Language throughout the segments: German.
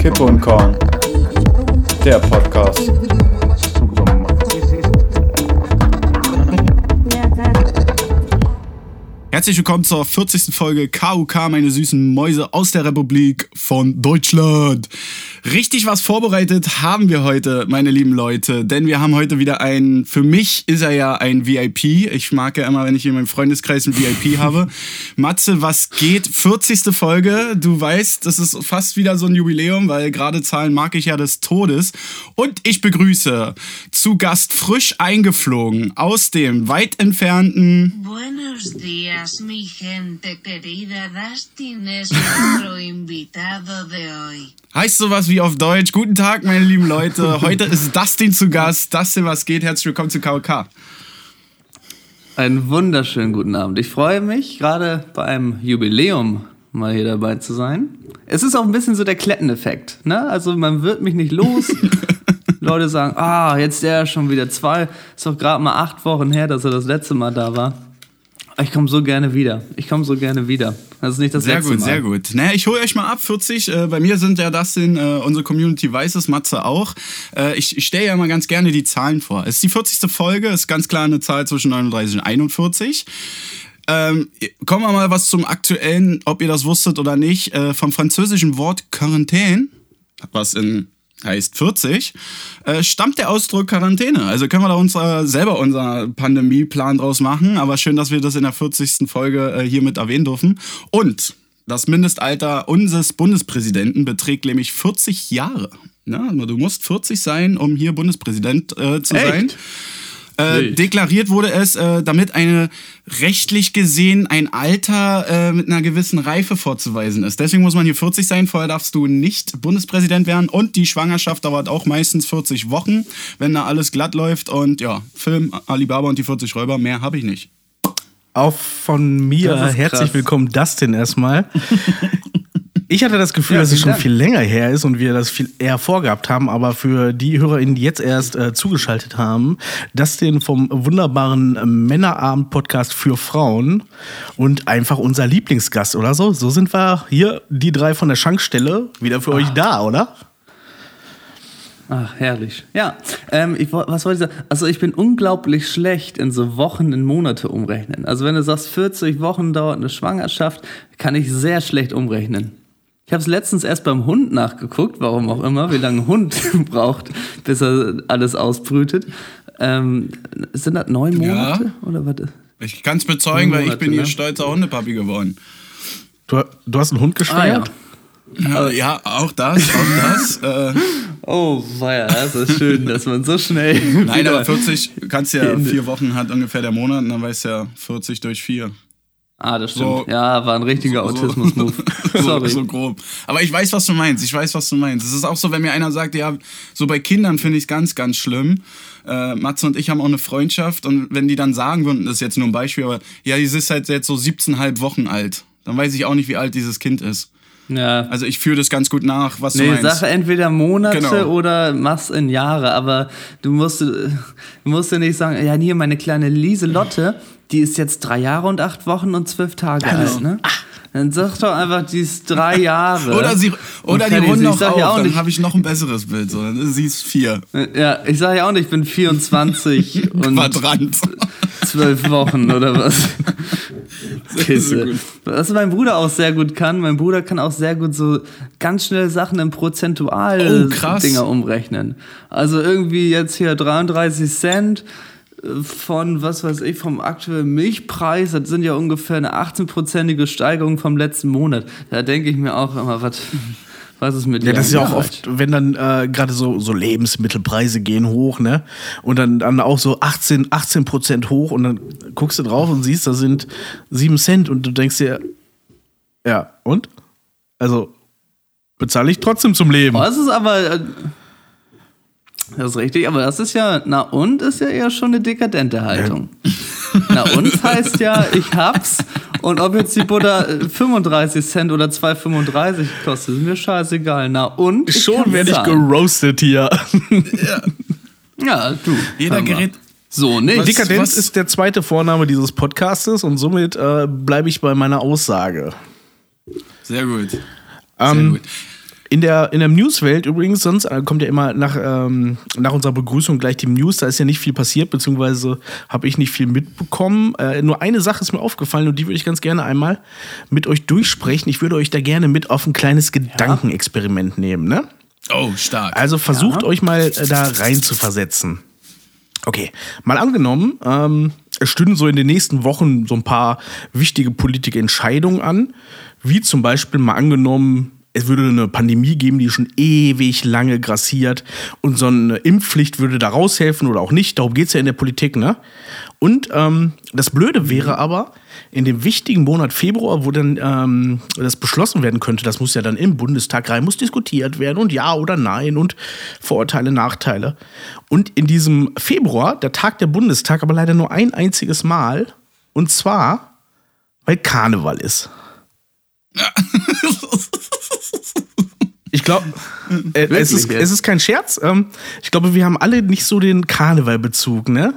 Kippe und Korn. Der Podcast. Herzlich willkommen zur 40. Folge KUK, meine süßen Mäuse aus der Republik von Deutschland. Richtig was vorbereitet haben wir heute, meine lieben Leute, denn wir haben heute wieder ein, für mich ist er ja ein VIP. Ich mag ja immer, wenn ich in meinem Freundeskreis ein VIP habe. Matze, was geht? 40. Folge. Du weißt, das ist fast wieder so ein Jubiläum, weil gerade Zahlen mag ich ja des Todes. Und ich begrüße zu Gast frisch eingeflogen aus dem weit entfernten Buenos días, mi gente querida. Dustin es nuestro invitado de hoy. Heißt sowas wie auf Deutsch. Guten Tag, meine lieben Leute. Heute ist Dustin zu Gast. Dustin, was geht? Herzlich willkommen zu KOK. Einen wunderschönen guten Abend. Ich freue mich, gerade bei einem Jubiläum mal hier dabei zu sein. Es ist auch ein bisschen so der Kletteneffekt. Ne? Also man wird mich nicht los. Leute sagen, ah, jetzt der schon wieder zwei. Ist doch gerade mal acht Wochen her, dass er das letzte Mal da war. Ich komme so gerne wieder. Ich komme so gerne wieder. Das ist nicht das Sehr letzte gut, Mal. sehr gut. Naja, ich hole euch mal ab. 40. Äh, bei mir sind ja das in äh, unsere Community weiß es, Matze auch. Äh, ich ich stelle ja mal ganz gerne die Zahlen vor. Es ist die 40. Folge, ist ganz klar eine Zahl zwischen 39 und 41. Ähm, kommen wir mal was zum aktuellen, ob ihr das wusstet oder nicht, äh, vom französischen Wort Quarantäne, was in heißt 40, äh, stammt der Ausdruck Quarantäne. Also können wir da uns äh, selber unser Pandemieplan draus machen, aber schön, dass wir das in der 40. Folge äh, hiermit erwähnen dürfen. Und das Mindestalter unseres Bundespräsidenten beträgt nämlich 40 Jahre. Ja, also du musst 40 sein, um hier Bundespräsident äh, zu Echt? sein. Äh, deklariert wurde es, äh, damit eine rechtlich gesehen ein Alter äh, mit einer gewissen Reife vorzuweisen ist. Deswegen muss man hier 40 sein, vorher darfst du nicht Bundespräsident werden und die Schwangerschaft dauert auch meistens 40 Wochen, wenn da alles glatt läuft und ja, Film Alibaba und die 40 Räuber, mehr habe ich nicht. Auch von mir herzlich krass. willkommen, Dustin erstmal. Ich hatte das Gefühl, Ja, dass es schon Dank. viel länger her ist und wir das viel eher vorgehabt haben, aber für die HörerInnen, die jetzt erst äh, zugeschaltet haben, Dustin vom wunderbaren Männerabend-Podcast für Frauen und einfach unser Lieblingsgast oder so. So sind wir hier, die drei von der Schankstelle, wieder für euch da, oder? Ach, herrlich. Ja, ähm, ich, was wollte ich sagen? Also ich bin unglaublich schlecht in so Wochen in Monate umrechnen. Also wenn du sagst, 40 Wochen dauert eine Schwangerschaft, kann ich sehr schlecht umrechnen. Ich habe es letztens erst beim Hund nachgeguckt, warum auch immer, wie lange ein Hund braucht, bis er alles ausbrütet. Ähm, sind das neun Ja. Monate? Oder was? Ich kann es bezeugen, weil ich Monate, bin hier ne? stolzer Hundepapi geworden. Du, du hast einen Hund geschwängert? Ja, ja auch das, auch das. äh, Oh, weia, das ist schön, dass man so schnell. nein, aber 40 kannst ja, vier Wochen hat ungefähr der Monat und dann weißt du ja 40 durch vier. Ah, das stimmt. So- ja, war ein richtiger Autismus-Move. so, Sorry. so grob. Aber ich weiß, was du meinst. Ich weiß, was du meinst. Es ist auch so, wenn mir einer sagt, ja, so bei Kindern finde ich es ganz, ganz schlimm. Äh, Matze und ich haben auch eine Freundschaft und wenn die dann sagen würden, das ist jetzt nur ein Beispiel, aber ja, die ist halt jetzt so 17,5 Wochen alt, dann weiß ich auch nicht, wie alt dieses Kind ist. Ja. Also ich fühle das ganz gut nach, was du Nee, meinst. Sache entweder Monate Genau. oder mach's in Jahre, aber du musst, du musst ja nicht sagen, ja, hier meine kleine Lieselotte, die ist jetzt drei Jahre und acht Wochen und zwölf Tage alt, ne? Dann sag doch einfach, die ist drei Jahre. Oder, sie, oder die runden Ich noch auf, ja auch dann habe ich noch ein besseres Bild. So. Dann sie ist vier. Ja, ich sage ja auch nicht, ich bin 24 und Quadrant. zwölf Wochen oder was. Kiste. gut. Was mein Bruder auch sehr gut kann, mein Bruder kann auch sehr gut so ganz schnell Sachen in prozentual Oh. Dinger umrechnen. Also irgendwie jetzt hier 33 Cent von, was weiß ich, vom aktuellen Milchpreis, das sind ja ungefähr eine 18-prozentige Steigerung vom letzten Monat. Da denke ich mir auch immer, was, was ist mit Ja, dir das ist ja auch oft, wenn dann äh, gerade so, so Lebensmittelpreise gehen hoch, ne? Und dann, dann auch so 18, 18 Prozent hoch und dann guckst du drauf und siehst, da sind 7 Cent und du denkst dir, ja, und? Also, bezahle ich trotzdem zum Leben. Oh, Das ist aber. Äh, Das ist richtig, aber das ist ja, na und ist ja eher schon eine dekadente Haltung. Na und heißt ja, ich hab's und ob jetzt die Butter äh, 35 Cent oder 2,35 kostet, ist mir scheißegal. Na und? ich Schon werde ich geroastet hier. Ja, du. Jeder gerät. So nicht. Dekadenz was- ist der zweite Vorname dieses Podcastes und somit äh, bleibe ich bei meiner Aussage. Sehr gut. Sehr Ähm, gut. In der, in der Newswelt übrigens, sonst äh, kommt ja immer nach, ähm, nach unserer Begrüßung gleich die News, da ist ja nicht viel passiert, beziehungsweise habe ich nicht viel mitbekommen. Äh, nur eine Sache ist mir aufgefallen und die würde ich ganz gerne einmal mit euch durchsprechen. Ich würde euch da gerne mit auf ein kleines Gedankenexperiment nehmen, ne? Oh, stark. Also versucht euch mal äh, da rein zu versetzen. Okay, mal angenommen, ähm, es stünden so in den nächsten Wochen so ein paar wichtige politische Entscheidungen an, wie zum Beispiel mal angenommen, es würde eine Pandemie geben, die schon ewig lange grassiert und so eine Impfpflicht würde da raushelfen oder auch nicht. Darum geht es ja in der Politik, ne? Und ähm, das Blöde wäre aber, in dem wichtigen Monat Februar, wo dann ähm, das beschlossen werden könnte, das muss ja dann im Bundestag rein, muss diskutiert werden und ja oder nein und Vorurteile, Nachteile. Und in diesem Februar, der Tag der Bundestag, aber leider nur ein einziges Mal. Und zwar, weil Karneval ist. Ich glaube, äh, es, ist, es ist kein Scherz. Ähm, ich glaube, wir haben alle nicht so den Karnevalbezug, ne?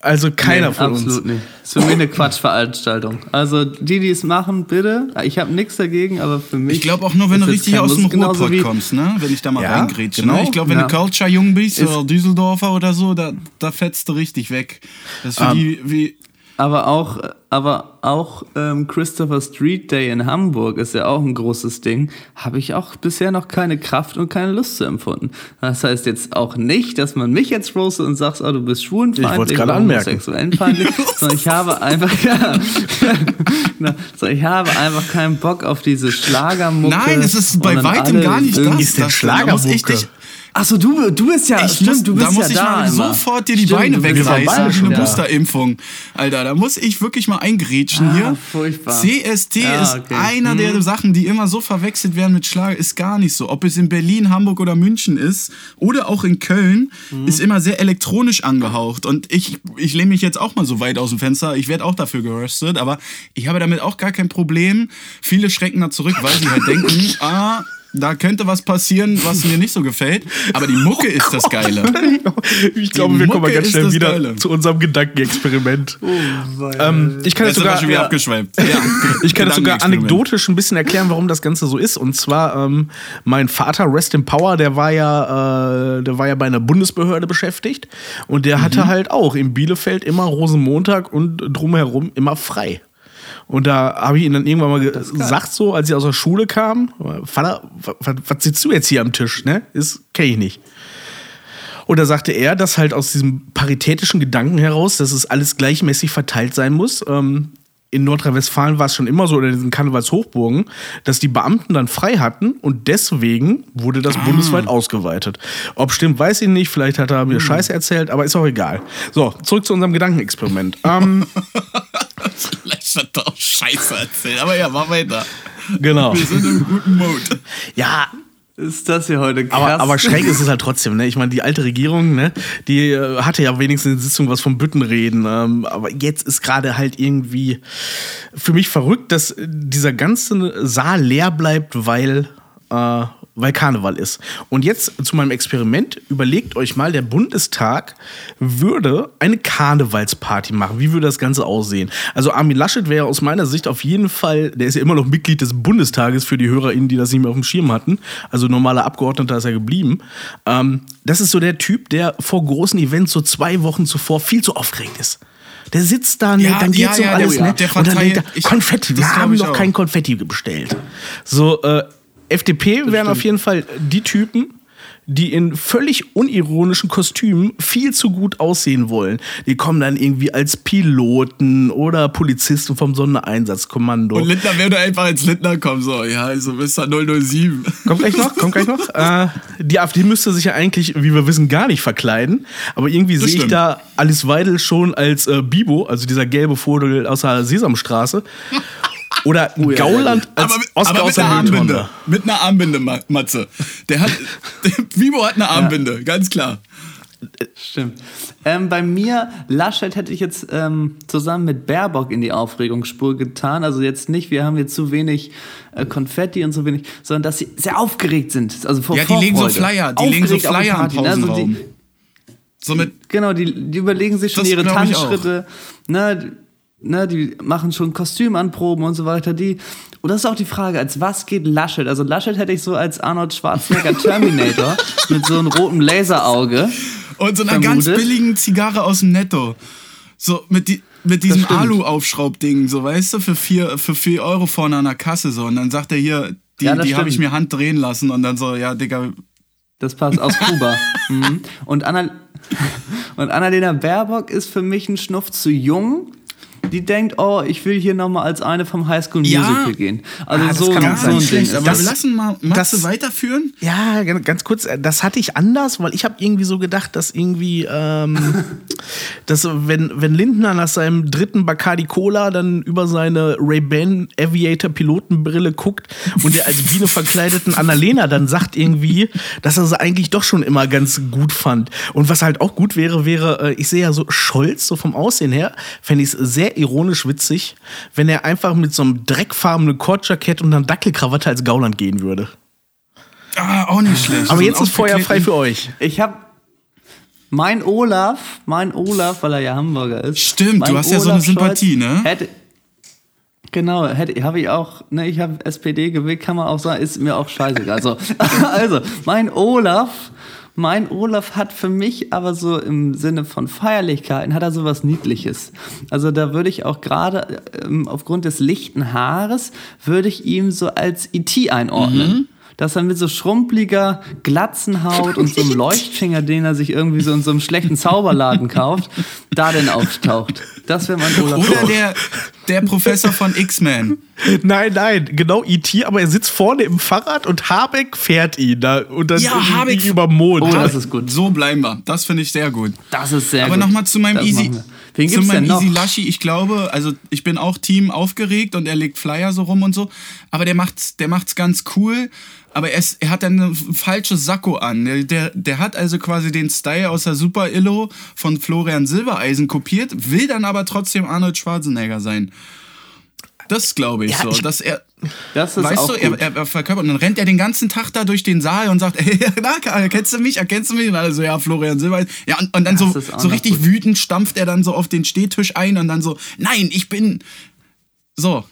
Also keiner Nee, von absolut uns. nicht. Das ist für mich eine Quatschveranstaltung. Also die, die es machen, bitte. Ich habe nichts dagegen, aber für mich. Ich glaube auch nur, wenn du richtig aus dem Ruhrpott kommst, ne? Wenn ich da mal Ja, reingrätsche. genau. Ne? Ich glaube, wenn Ja. du Culture-Jung bist Ist- oder Düsseldorfer oder so, da, da fetzt du richtig weg. Das ist für Ähm. die wie. Aber auch, aber auch ähm, Christopher Street Day in Hamburg ist ja auch ein großes Ding. Habe ich auch bisher noch keine Kraft und keine Lust zu empfunden. Das heißt jetzt auch nicht, dass man mich jetzt roastet und sagt, oh, du bist schwulenfeindlich oder homosexuellenfeindlich, sondern ich habe einfach, ja, so, ich habe einfach keinen Bock auf diese Schlagermucke. Nein, es ist bei weitem gar nicht das. Ist das ich Schlagermucke? Achso, du, du bist ja, ich stimmt, muss, du bist da muss ja ich da mal immer. sofort dir die Stimmt, Beine wegreißen wie schon eine da. Boosterimpfung. Alter, da muss ich wirklich mal eingrätschen Ah, hier. furchtbar. CST Ja, ist okay. einer Mhm. der Sachen, die immer so verwechselt werden mit Schlager, ist gar nicht so. Ob es in Berlin, Hamburg oder München ist oder auch in Köln, Mhm. ist immer sehr elektronisch angehaucht. Und ich, ich lehne mich jetzt auch mal so weit aus dem Fenster. Ich werde auch dafür geröstet, aber ich habe damit auch gar kein Problem. Viele schrecken da zurück, weil sie halt denken, ah, da könnte was passieren, was mir nicht so gefällt. Aber die Mucke ist das Geile. Ich glaube, wir kommen ganz schnell das wieder Geile. zu unserem Gedankenexperiment. ähm, ich kann Jetzt sogar, schon wieder ja, abgeschweift. Ja. ich kann es sogar anekdotisch ein bisschen erklären, warum das Ganze so ist. Und zwar, ähm, mein Vater, Rest in Power, der war ja, äh, der war ja bei einer Bundesbehörde beschäftigt. Und der hatte halt auch in Bielefeld immer Rosenmontag und drumherum immer frei. Und da habe ich ihn dann irgendwann mal ge- gesagt, so, als ich aus der Schule kam, Vater, was, sitzt du jetzt hier am Tisch? Ne? Ist, kenne ich nicht. Und da sagte er, dass halt aus diesem paritätischen Gedanken heraus, dass es alles gleichmäßig verteilt sein muss. Ähm, in Nordrhein-Westfalen war es schon immer so, oder in diesen Karnevalshochburgen, dass die Beamten dann frei hatten und deswegen wurde das bundesweit ausgeweitet. Ob stimmt, weiß ich nicht. Vielleicht hat er mir Scheiße erzählt, aber ist auch egal. So, zurück zu unserem Gedankenexperiment. ähm, Er auch Scheiße erzählt. Aber ja, mach weiter. genau. Wir sind im guten Mode. Ja, Ist das hier heute krass? Aber, aber schräg ist es halt trotzdem, ne? Ich meine, die alte Regierung, ne, die äh, hatte ja wenigstens in der Sitzung was vom Büttenreden. Ähm, aber jetzt ist gerade halt irgendwie für mich verrückt, dass dieser ganze Saal leer bleibt, weil, äh, weil Karneval ist. Und jetzt zu meinem Experiment. Überlegt euch mal, der Bundestag würde eine Karnevalsparty machen. Wie würde das Ganze aussehen? Also Armin Laschet wäre aus meiner Sicht auf jeden Fall, der ist ja immer noch Mitglied des Bundestages für die HörerInnen, die das nicht mehr auf dem Schirm hatten. Also normaler Abgeordneter ist er geblieben. Ähm, das ist so der Typ, der vor großen Events so zwei Wochen zuvor viel zu aufgeregt ist. Der sitzt da, ne, Ja, dann ja, geht's um ja, alles, ne? der Und dann denkt er, Konfetti, wir haben noch kein Konfetti bestellt. So, äh, FDP wären auf jeden Fall die Typen, die in völlig unironischen Kostümen viel zu gut aussehen wollen. Die kommen dann irgendwie als Piloten oder Polizisten vom Sondereinsatzkommando. Und Lindner würde einfach als Lindner kommen. So, ja, also Mr. 007. Kommt gleich noch, kommt gleich noch. Äh, die AfD müsste sich ja eigentlich, wie wir wissen, gar nicht verkleiden. Aber irgendwie sehe ich stimmt. da Alice Weidel schon als äh, Bibo, also dieser gelbe Vogel aus der Sesamstraße. Oder Gauland als Aber, Oscar aber aus mit der einer Armbinde. Mülltonne. Mit einer Armbinde, Ma- Matze. Der hat, der Vivo hat eine Armbinde, ganz klar. Stimmt. Ähm, bei mir, Laschet hätte ich jetzt ähm, zusammen mit Baerbock in die Aufregungsspur getan. Also jetzt nicht, wir haben jetzt zu wenig äh, Konfetti und so wenig, sondern dass sie sehr aufgeregt sind. Also vor Ja, die legen so. Flyer, die legen so Flyer am ne? Also Pausenraum. die, So mit, Genau, die, die überlegen sich schon ihre glaub ich auch. Tanzschritte, ne, ne, die machen schon Kostümanproben und so weiter. Die Und das ist auch die Frage, als was geht Laschet? Also Laschet hätte ich so als Arnold Schwarzenegger Terminator mit so einem roten Laserauge. Und so einer Vermutet. ganz billigen Zigarre aus dem Netto. So mit, die, mit diesem. Alu-Aufschraubding, so weißt du, für vier, für vier Euro vorne an der Kasse so. Und dann sagt er hier, die, Ja, die habe ich mir Hand drehen lassen und dann so, ja, Digga, Das passt aus Kuba. mhm. Und, Anna, und Annalena Baerbock ist für mich ein Schnuff zu jung. Die denkt, oh, ich will hier nochmal als eine vom Highschool Ja. Musical gehen. Also Ah, das so, kann gar so ein schlecht. Aber das. wir lassen mal Matze das- weiterführen. Ja, gan- ganz kurz, äh, das hatte ich anders, weil ich habe irgendwie so gedacht, dass irgendwie, ähm, dass wenn, wenn Lindner nach seinem dritten Bacardi Cola dann über seine Ray-Ban Aviator Pilotenbrille guckt und der als Biene verkleideten Annalena dann sagt irgendwie, dass er sie eigentlich doch schon immer ganz gut fand. Und was halt auch gut wäre, wäre, äh, ich sehe ja so Scholz, so vom Aussehen her, fände ich es sehr ironisch witzig, wenn er einfach mit so einem dreckfarbenen Kordjackett und einer Dackelkrawatte als Gauland gehen würde. Ah, auch nicht schlecht. Aber So jetzt ist Feuer frei für euch. Ich habe mein Olaf, mein Olaf, weil er ja Hamburger ist. Stimmt, du hast ja so eine Sympathie, ne? Hätte, genau, hätte, habe ich auch, ne, ich habe SPD gewählt, kann man auch sagen, ist mir auch scheißegal. Also, also, mein Olaf, mein Olaf hat für mich aber so im Sinne von Feierlichkeiten, hat er so was Niedliches. Also da würde ich auch gerade ähm, aufgrund des lichten Haares, würde ich ihm so als IT einordnen. Mhm. Dass er mit so schrumpeliger Glatzenhaut und so einem Leuchtfinger, den er sich irgendwie so in so einem schlechten Zauberladen kauft, da denn auftaucht. Das wäre mein Olaf. Oder der, der Professor von X-Men. Nein, nein, genau E.T., aber er sitzt vorne im Fahrrad und Habeck fährt ihn da und dann Ja, Habeck- über Mond. Oh, das ist gut. So bleiben wir. Das finde ich sehr gut. Das ist sehr Aber gut. nochmal zu meinem Das Easy. Wen zu meinem? Easy Laschi. Ich glaube, also ich bin auch Team aufgeregt und er legt Flyer so rum und so. Aber der macht's, der macht's ganz cool. Aber er, ist, er hat dann ein falsches Sakko an. Der, der, der hat also quasi den Style aus der Super Illo von Florian Silbereisen kopiert, will dann aber trotzdem Arnold Schwarzenegger sein. Das glaube ich Ja, so. ich- dass er, Das ist weißt auch du, er, gut. er, er verkörpert und dann rennt er den ganzen Tag da durch den Saal und sagt, hey, na, erkennst du mich, erkennst du mich? Und alle so, ja, Florian Silbereisen. Ja, und, und dann Das so, so richtig gut. wütend stampft er dann so auf den Stehtisch ein und dann so, nein, ich bin so.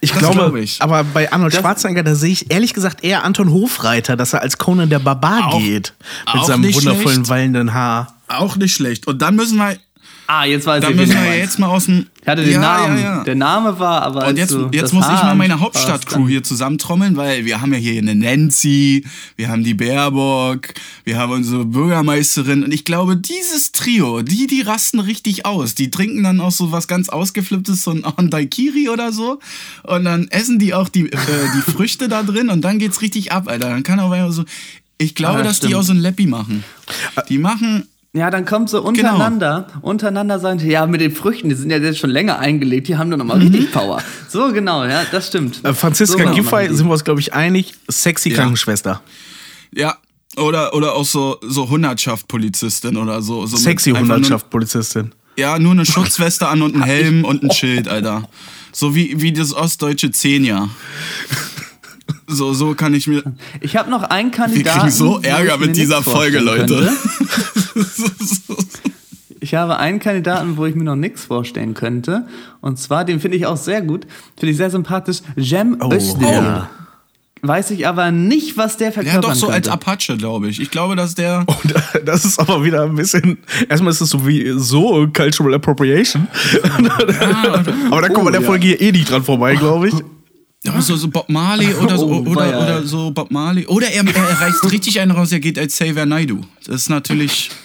Ich Das glaube, glaube ich. aber bei Arnold Schwarzenegger, da sehe ich ehrlich gesagt eher Anton Hofreiter, dass er als Conan der Barbar Auch- geht. Mit seinem wundervollen schlecht. wallenden Haar. Auch nicht schlecht. Und dann müssen wir, Ah, jetzt weiß dann ich, müssen wir meinst. jetzt mal aus dem. Ich hatte den ja, Namen. Ja, ja. Der Name war aber. Und jetzt, du jetzt das muss ich Haar mal meine Hauptstadtcrew hier zusammentrommeln, weil wir haben ja hier eine Nancy, wir haben die Baerbock, wir haben unsere Bürgermeisterin und ich glaube, dieses Trio, die, die rasten richtig aus. Die trinken dann auch so was ganz ausgeflipptes, so ein, auch ein Daikiri oder so und dann essen die auch die, äh, die Früchte da drin und dann geht's richtig ab, Alter. Dann kann aber so, ich glaube, Ah, dass die stimmt. auch so ein Leppi machen. Die machen, Ja, dann kommt Genau. so untereinander, untereinander sagen, die, ja, mit den Früchten, die sind ja jetzt schon länger eingelegt, die haben Mhm. nochmal richtig Power. So, genau, ja, das stimmt. Äh, Franziska So Giffey, sind wir uns, glaube ich, einig, sexy Ja. Krankenschwester. ja, oder, oder auch so, so Hundertschaft-Polizistin oder so. so Sexy einfach nur- Hundertschaft, Polizistin. Ja, nur eine Schutzweste an und ein Helm und ein Schild, Alter. So wie, wie das ostdeutsche Zehnjahr. So, so kann ich mir. Ich habe noch einen Wir Kandidaten. kriegen so Ärger mit dieser Folge, Leute. Ich habe einen Kandidaten, wo ich mir noch nichts vorstellen könnte. Und zwar, den finde ich auch sehr gut, finde ich sehr sympathisch, Jem Oh, Özdemir. ja. Weiß ich aber nicht, was der Ja, verkörpern doch so als könnte. Apache, glaube ich. Ich glaube, dass der. Und äh, das ist aber wieder ein bisschen. Erstmal ist es so wie so Cultural Appropriation. aber da kommt man der ja. Folge hier eh nicht dran vorbei, glaube ich. Ja, so, so Bob Marley oder so, Oh, oder, oder so Bob Marley. Oder er, er reißt richtig einen raus, er geht als Xavier Naidu. Das ist natürlich.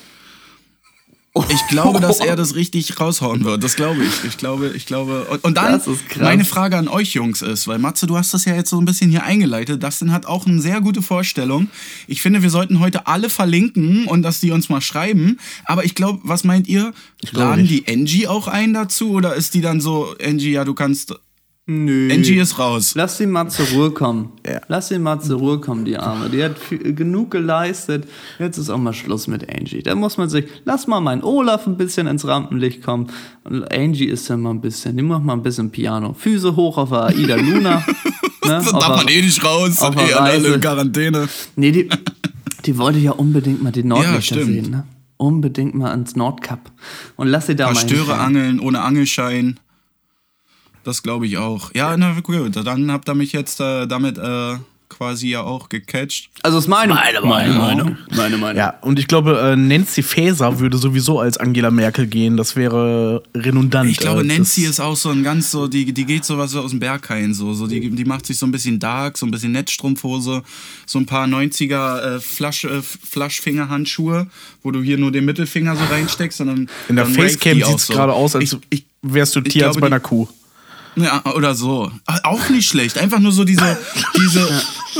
Ich glaube, dass er das richtig raushauen wird. Das glaube ich. Ich glaube, ich glaube. Und, und dann meine Frage an euch Jungs ist, weil Matze, du hast das ja jetzt so ein bisschen hier eingeleitet. Dustin hat auch eine sehr gute Vorstellung. Ich finde, wir sollten heute alle verlinken und dass die uns mal schreiben. Aber ich glaube, was meint ihr? Laden die Angie auch ein dazu oder ist die dann so, Angie, ja, du kannst. Nö. Angie ist raus. Lass sie mal zur Ruhe kommen. Ja. Lass sie mal zur Ruhe kommen, die Arme. Die hat viel, genug geleistet. Jetzt ist auch mal Schluss mit Angie. Da muss man sich, lass mal meinen Olaf ein bisschen ins Rampenlicht kommen. Und Angie ist ja mal ein bisschen, die macht mal ein bisschen Piano. Füße hoch auf der Aida Luna. ne? Auf darf man eh nicht raus. auf eh alle in Quarantäne. Nee, die, die wollte ja unbedingt mal die Nordlichter stimmt. sehen. Ne? Unbedingt mal ans Nordkap. Und lass sie da Ein mal paar Störe hinfahren. angeln ohne Angelschein. Das glaube ich auch. Ja, na gut, dann habt ihr mich jetzt äh, damit äh, quasi ja auch gecatcht. Also ist meine, meine Meinung. Meine Meinung. Ja, und ich glaube, äh, Nancy Faeser würde sowieso als Angela Merkel gehen. Das wäre redundant. Ich glaube, Äh, Nancy ist auch so ein ganz so, die, die geht sowas aus dem Berghain so. so die, die macht sich so ein bisschen dark, so ein bisschen Netzstrumpfhose, so ein paar 90er äh, Flasch, äh, Flaschfingerhandschuhe, wo du hier nur den Mittelfinger so reinsteckst. Und dann, In der Facecam sieht es so. gerade aus, als ich, ich, wärst du Tierarzt bei einer die- Kuh. Ja, oder so. Ah, Auch nicht schlecht. Einfach nur so diese, diese,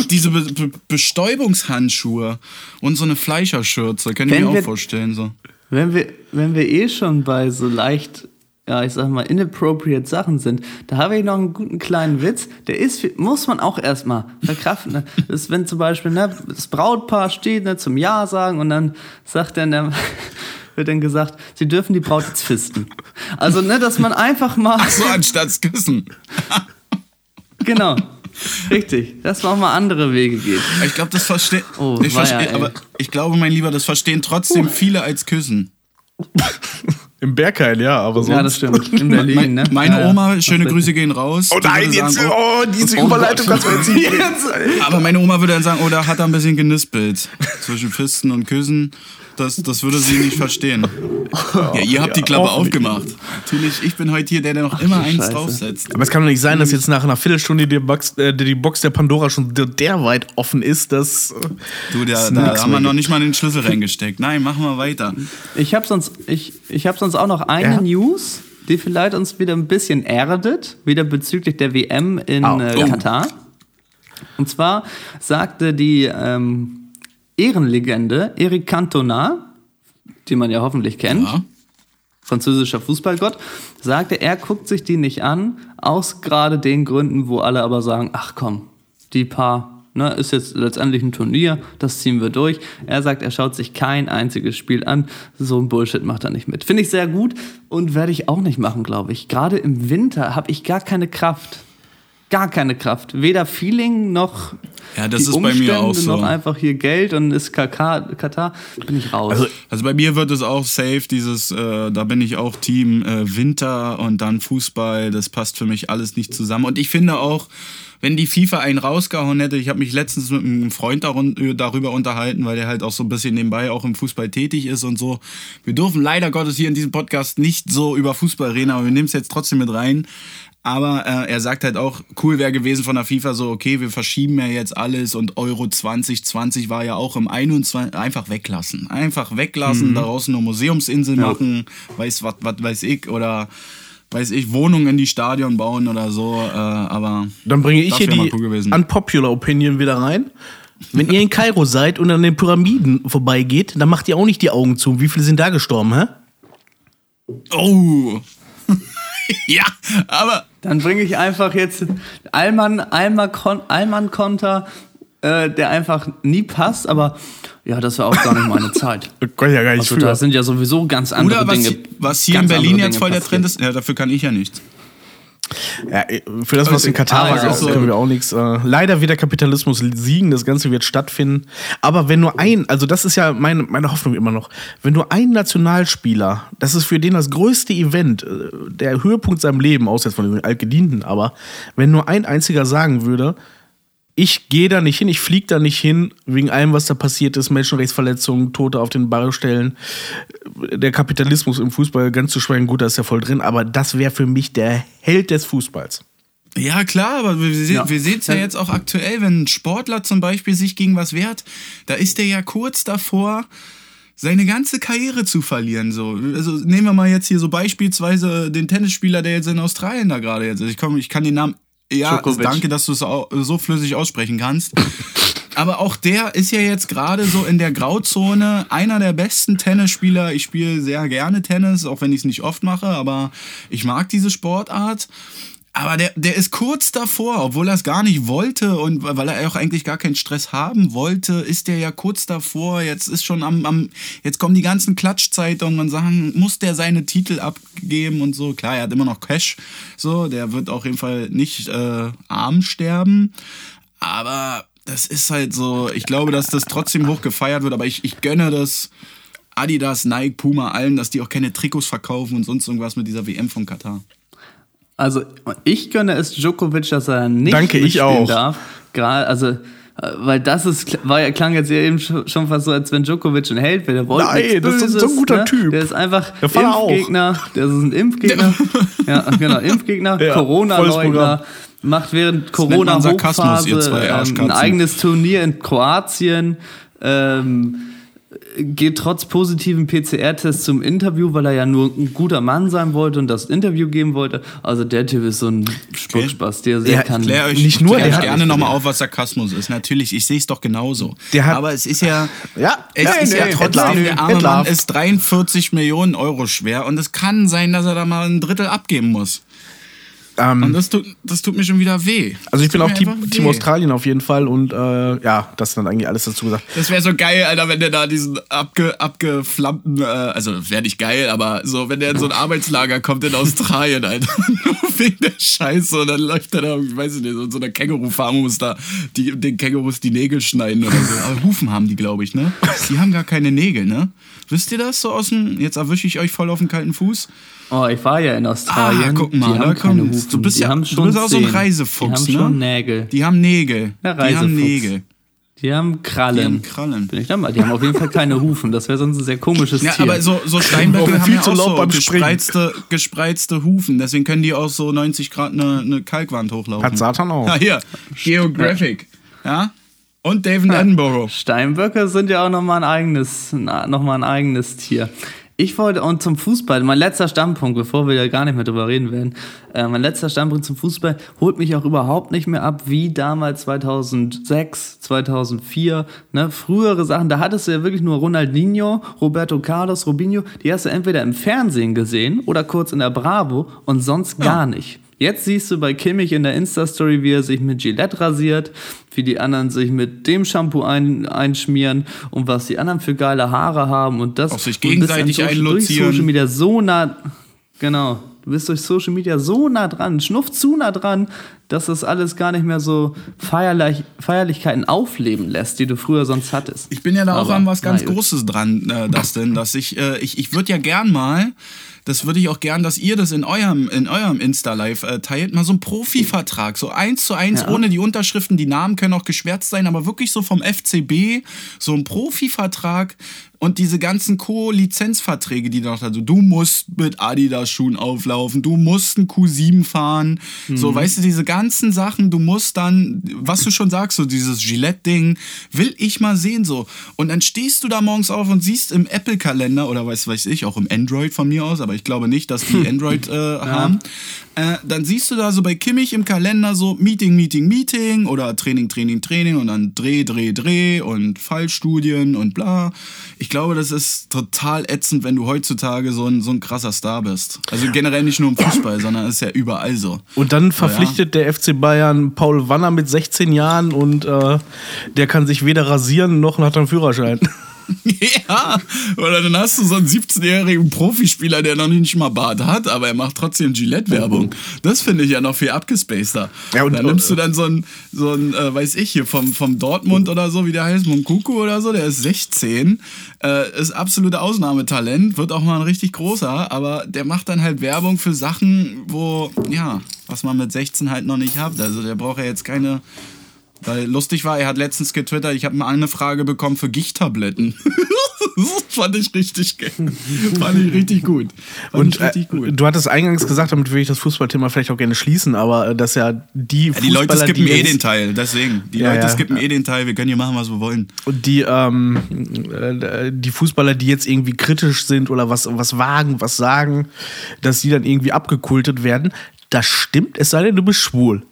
diese Be Be Bestäubungshandschuhe und so eine Fleischerschürze. Kann ich Wenn mir auch wir- vorstellen. So. Wenn wir, wenn wir eh schon bei so leicht, ja, ich sag mal, inappropriate Sachen sind, da habe ich noch einen guten kleinen Witz. Der ist, muss man auch erstmal verkraften. Ne? Das ist, wenn zum Beispiel ne, das Brautpaar steht ne, zum Ja sagen und dann sagt dann der, wird dann gesagt, sie dürfen die Braut jetzt fisten. Also, ne, dass man einfach mal. So anstatt küssen. Genau. Richtig. Dass man auch mal andere Wege geht. Ich glaube, das verstehen. Oh, ich, weia, versteh, aber ich glaube, mein Lieber, das verstehen trotzdem viele als Küssen. Im Berghain, ja, aber sonst. Ja, das stimmt. In Berlin, Mein, ne? meine Ja, ja. Oma, schöne Grüße gehen raus. Oh nein, jetzt, sagen, oh, oh, diese Überleitung kannst du jetzt nicht. Aber meine Oma würde dann sagen, oh, da hat er ein bisschen genispelt. Zwischen Fisten und Küssen. Das, das würde sie nicht verstehen. Ja, ihr habt die Klappe aufgemacht. Natürlich, ich bin heute hier der, der noch immer du eins Scheiße. draufsetzt. Aber es kann doch nicht sein, dass jetzt nach einer Viertelstunde die Box, äh, die Box der Pandora schon der- derweit offen ist, dass. äh, Du, da, es da haben wir noch nicht mal den Schlüssel reingesteckt. Nein, machen wir weiter. Ich habe sonst, ich, ich hab sonst auch noch eine Ja? News, die vielleicht uns wieder ein bisschen erdet, wieder bezüglich der WM in äh, Oh. Katar. Und zwar sagte die ähm, Ehrenlegende Eric Cantona, die man ja hoffentlich kennt, Ja. französischer Fußballgott, sagte, er guckt sich die nicht an, aus gerade den Gründen, wo alle aber sagen, ach komm, die paar, ne, ist jetzt letztendlich ein Turnier, das ziehen wir durch. Er sagt, er schaut sich kein einziges Spiel an, so ein Bullshit macht er nicht mit. Finde ich sehr gut und werde ich auch nicht machen, glaube ich. Gerade im Winter habe ich gar keine Kraft. Gar keine Kraft. Weder Feeling noch Ja, das die ist bei mir auch Umstände, so. noch einfach hier Geld und ist Katar, Katar bin ich raus. Also, Also bei mir wird es auch safe, dieses, äh, da bin ich auch Team äh, Winter und dann Fußball, das passt für mich alles nicht zusammen. Und ich finde auch, wenn die FIFA einen rausgehauen hätte, ich habe mich letztens mit einem Freund äh, darüber unterhalten, weil der halt auch so ein bisschen nebenbei auch im Fußball tätig ist und so. Wir dürfen leider Gottes hier in diesem Podcast nicht so über Fußball reden, aber wir nehmen es jetzt trotzdem mit rein. Aber äh, er sagt halt auch, cool wäre gewesen von der FIFA so, okay, wir verschieben ja jetzt alles und Euro 2020 war ja auch im 21, einfach weglassen. Einfach weglassen, daraus eine Museumsinsel machen, weiß was was weiß ich, oder weiß ich, Wohnungen in die Stadion bauen oder so, äh, aber Dann bringe ich hier die cool. Unpopular Opinion wieder rein. Wenn ihr in Kairo seid und an den Pyramiden vorbeigeht, dann macht ihr auch nicht die Augen zu. Wie viele sind da gestorben, hä? Oh! ja, aber Dann bringe ich einfach jetzt Allmann, Kon Allmann Konter, äh, der einfach nie passt, aber ja, das war auch gar nicht meine Zeit. Ich ja gar nicht Also da sind ja sowieso ganz andere oder was, Dinge. was hier in Berlin jetzt voll der. Trend ist, ja, dafür kann ich ja nichts. Ja, für das, was in Katar war, ja, das so. können wir auch nichts. Äh, leider wird der Kapitalismus siegen, das Ganze wird stattfinden. Aber wenn nur ein, also das ist ja meine, meine Hoffnung immer noch, wenn nur ein Nationalspieler, das ist für den das größte Event, äh, der Höhepunkt seinem Leben, außer jetzt von den Altgedienten, aber wenn nur ein einziger sagen würde, ich gehe da nicht hin, ich fliege da nicht hin, wegen allem, was da passiert ist, Menschenrechtsverletzungen, Tote auf den Baustellen, der Kapitalismus im Fußball ganz zu schweigen, gut, da ist ja voll drin, aber das wäre für mich der Held des Fußballs. Ja, klar, aber wir, se Ja. wir sehen es ja jetzt auch aktuell, wenn ein Sportler zum Beispiel sich gegen was wehrt, da ist der ja kurz davor, seine ganze Karriere zu verlieren. So. Also nehmen wir mal jetzt hier so beispielsweise den Tennisspieler, der jetzt in Australien da gerade jetzt ist. Ich, komm, ich kann den Namen. Ja, Djokovic. danke, dass du es so flüssig aussprechen kannst. Aber auch der ist ja jetzt gerade so in der Grauzone einer der besten Tennisspieler. Ich spiele sehr gerne Tennis, auch wenn ich es nicht oft mache, aber ich mag diese Sportart. Aber der, der ist kurz davor, obwohl er es gar nicht wollte und weil er auch eigentlich gar keinen Stress haben wollte, ist der ja kurz davor. Jetzt ist schon am, am jetzt kommen die ganzen Klatschzeitungen und sagen, muss der seine Titel abgeben und so. Klar, er hat immer noch Cash, so, der wird auf jeden Fall nicht äh, arm sterben. Aber das ist halt so, ich glaube, dass das trotzdem hoch gefeiert wird, aber ich, ich gönne das Adidas, Nike, Puma, allen, dass die auch keine Trikots verkaufen und sonst irgendwas mit dieser WM von Katar. Also ich gönne es Djokovic, dass er nicht Danke, ich auch. darf. Gerade, also, äh, weil das ist, war ja, klang jetzt ja eben schon fast so, als wenn Djokovic ein Held wäre. Der wollte Nein, das ist so ein guter ne? Typ. Der ist einfach Der auch. Impfgegner. Der ist ein Impfgegner. ja, genau, Impfgegner, Ja, Corona-Leugner. Macht während Corona-Hochphase Sarkasmus, ihr zwei ähm, ein eigenes Turnier in Kroatien. Ähm, geht trotz positiven PCR-Tests zum Interview, weil er ja nur ein guter Mann sein wollte und das Interview geben wollte. Also der Typ ist so ein Spuckspaß, der sehr Ja, kann. Klär euch, Nicht nur, der euch gerne nochmal auf, was Sarkasmus ist. Natürlich, ich sehe es doch genauso. Der hat- Aber es ist ja, Ja, es nee, ist ja nee, trotzdem, der arme. Mann ist 43 Millionen Euro schwer und es kann sein, dass er da mal ein Drittel abgeben muss. Ähm, Und das tut, das tut mir schon wieder weh. also ich bin auch Team, Team. Australien auf jeden Fall und äh, ja, das ist dann eigentlich alles dazu gesagt. Das wäre so geil, Alter, wenn der da diesen abge, abgeflammten, äh, also wäre nicht geil, aber so, wenn der in so ein Arbeitslager kommt in Australien, Alter, nur wegen der Scheiße und dann läuft er da, ich weiß nicht, so in so einer Känguru-Farm muss da die, den Kängurus die Nägel schneiden oder so. Aber Hufen haben die, glaube ich, ne? Die haben gar keine Nägel, ne? Wisst ihr das so aus dem, jetzt erwische ich euch voll auf den kalten Fuß? Oh, ich war ja in Australien. Ah, guck mal, die da haben keine kommt's. Hufen. Du bist die ja- haben du schon bist auch so ein. Reisefuchs, Die haben ne? schon Nägel. Die haben Nägel. Der die haben. Nägel. Die haben Krallen. Die haben Krallen. Bin ich da mal? Die haben auf jeden Fall keine Hufen. Das wäre sonst ein sehr komisches Ja, Tier. aber so, so Steinböcke haben viel ja zu auch laut so beim gespreizte, gespreizte Hufen. Deswegen können die auch so 90 Grad eine, eine Kalkwand hochlaufen. Hat Satan auch. Ah, hier, Geographic. Ja? Und David Attenborough. Steinböcke sind ja auch nochmal ein eigenes, na, noch mal ein eigenes Tier. Ich wollte, und zum Fußball, mein letzter Standpunkt, bevor wir ja gar nicht mehr drüber reden werden, äh, mein letzter Standpunkt zum Fußball holt mich auch überhaupt nicht mehr ab, wie damals 2006, 2004, ne, frühere Sachen, da hattest du ja wirklich nur Ronaldinho, Roberto Carlos, Robinho, die hast du entweder im Fernsehen gesehen oder kurz in der Bravo und sonst gar nicht. Jetzt siehst du bei Kimmich in der Insta-Story, wie er sich mit Gillette rasiert, wie die anderen sich mit dem Shampoo ein, einschmieren und was die anderen für geile Haare haben und das. Auch sich gegenseitig an Social- durch. Social Media so nah, genau, du bist durch Social Media so nah dran, schnuff zu nah dran, dass das alles gar nicht mehr so Feierlich, Feierlichkeiten aufleben lässt, die du früher sonst hattest. Ich bin ja da auch Aber, an was ganz. Großes dran, äh, das denn, dass ich, äh, ich, ich würde ja gern mal, das würde ich auch gern, dass ihr das in eurem, in eurem Insta-Live äh, teilt, mal so einen Profivertrag, so eins zu eins, Ja. ohne die Unterschriften, die Namen können auch geschwärzt sein, aber wirklich so vom FCB, so ein Profivertrag und diese ganzen Co-Lizenzverträge, die noch da so, du musst mit Adidas-Schuhen auflaufen, du musst ein Q7 fahren, so, weißt du, diese ganzen Sachen, du musst dann, was du schon sagst, so dieses Gillette-Ding, will ich mal sehen, so. Und dann stehst du da morgens auf und siehst im Apple-Kalender, oder weiß, weiß ich, auch im Android von mir aus, aber ich glaube nicht, dass die Android äh, haben, äh, dann siehst du da so bei Kimmich im Kalender so Meeting, Meeting, Meeting oder Training, Training, Training und dann Dreh, Dreh, Dreh und Fallstudien und bla. Ich glaube, das ist total ätzend, wenn du heutzutage so ein, so ein krasser Star bist. Also generell nicht nur im Fußball, sondern ist ja überall so. Und dann verpflichtet der FC Bayern Paul Wanner mit 16 Jahren und äh, der kann sich weder rasieren noch er einen Führerschein. Ja, oder dann hast du so einen 17-jährigen Profispieler, der noch nicht mal Bart hat, aber er macht trotzdem Gillette-Werbung. Das finde ich ja noch viel abgespaceder. Ja, und- dann nimmst du dann so einen, so einen äh, weiß ich hier, vom, vom Dortmund oder so, wie der heißt, Monkuku oder so, der ist 16, äh, ist absolute Ausnahmetalent, wird auch mal ein richtig großer, aber der macht dann halt Werbung für Sachen, wo, ja, was man mit 16 halt noch nicht hat. Also der braucht ja jetzt keine weil lustig war, er hat letztens getwittert, ich habe mal eine Frage bekommen für Gichttabletten. das fand ich richtig geil. Fand ich richtig gut. Fand Und ich richtig äh, gut. du hattest eingangs gesagt, damit will ich das Fußballthema vielleicht auch gerne schließen, aber äh, dass ja die Ja, die Leute skippen die eh den Teil, deswegen. Die Ja, Leute ja. skippen eh den Teil, wir können hier machen, was wir wollen. Und die, ähm, äh, die Fußballer, die jetzt irgendwie kritisch sind oder was, was wagen, was sagen, dass die dann irgendwie abgekultet werden, das stimmt, es sei denn, du bist schwul.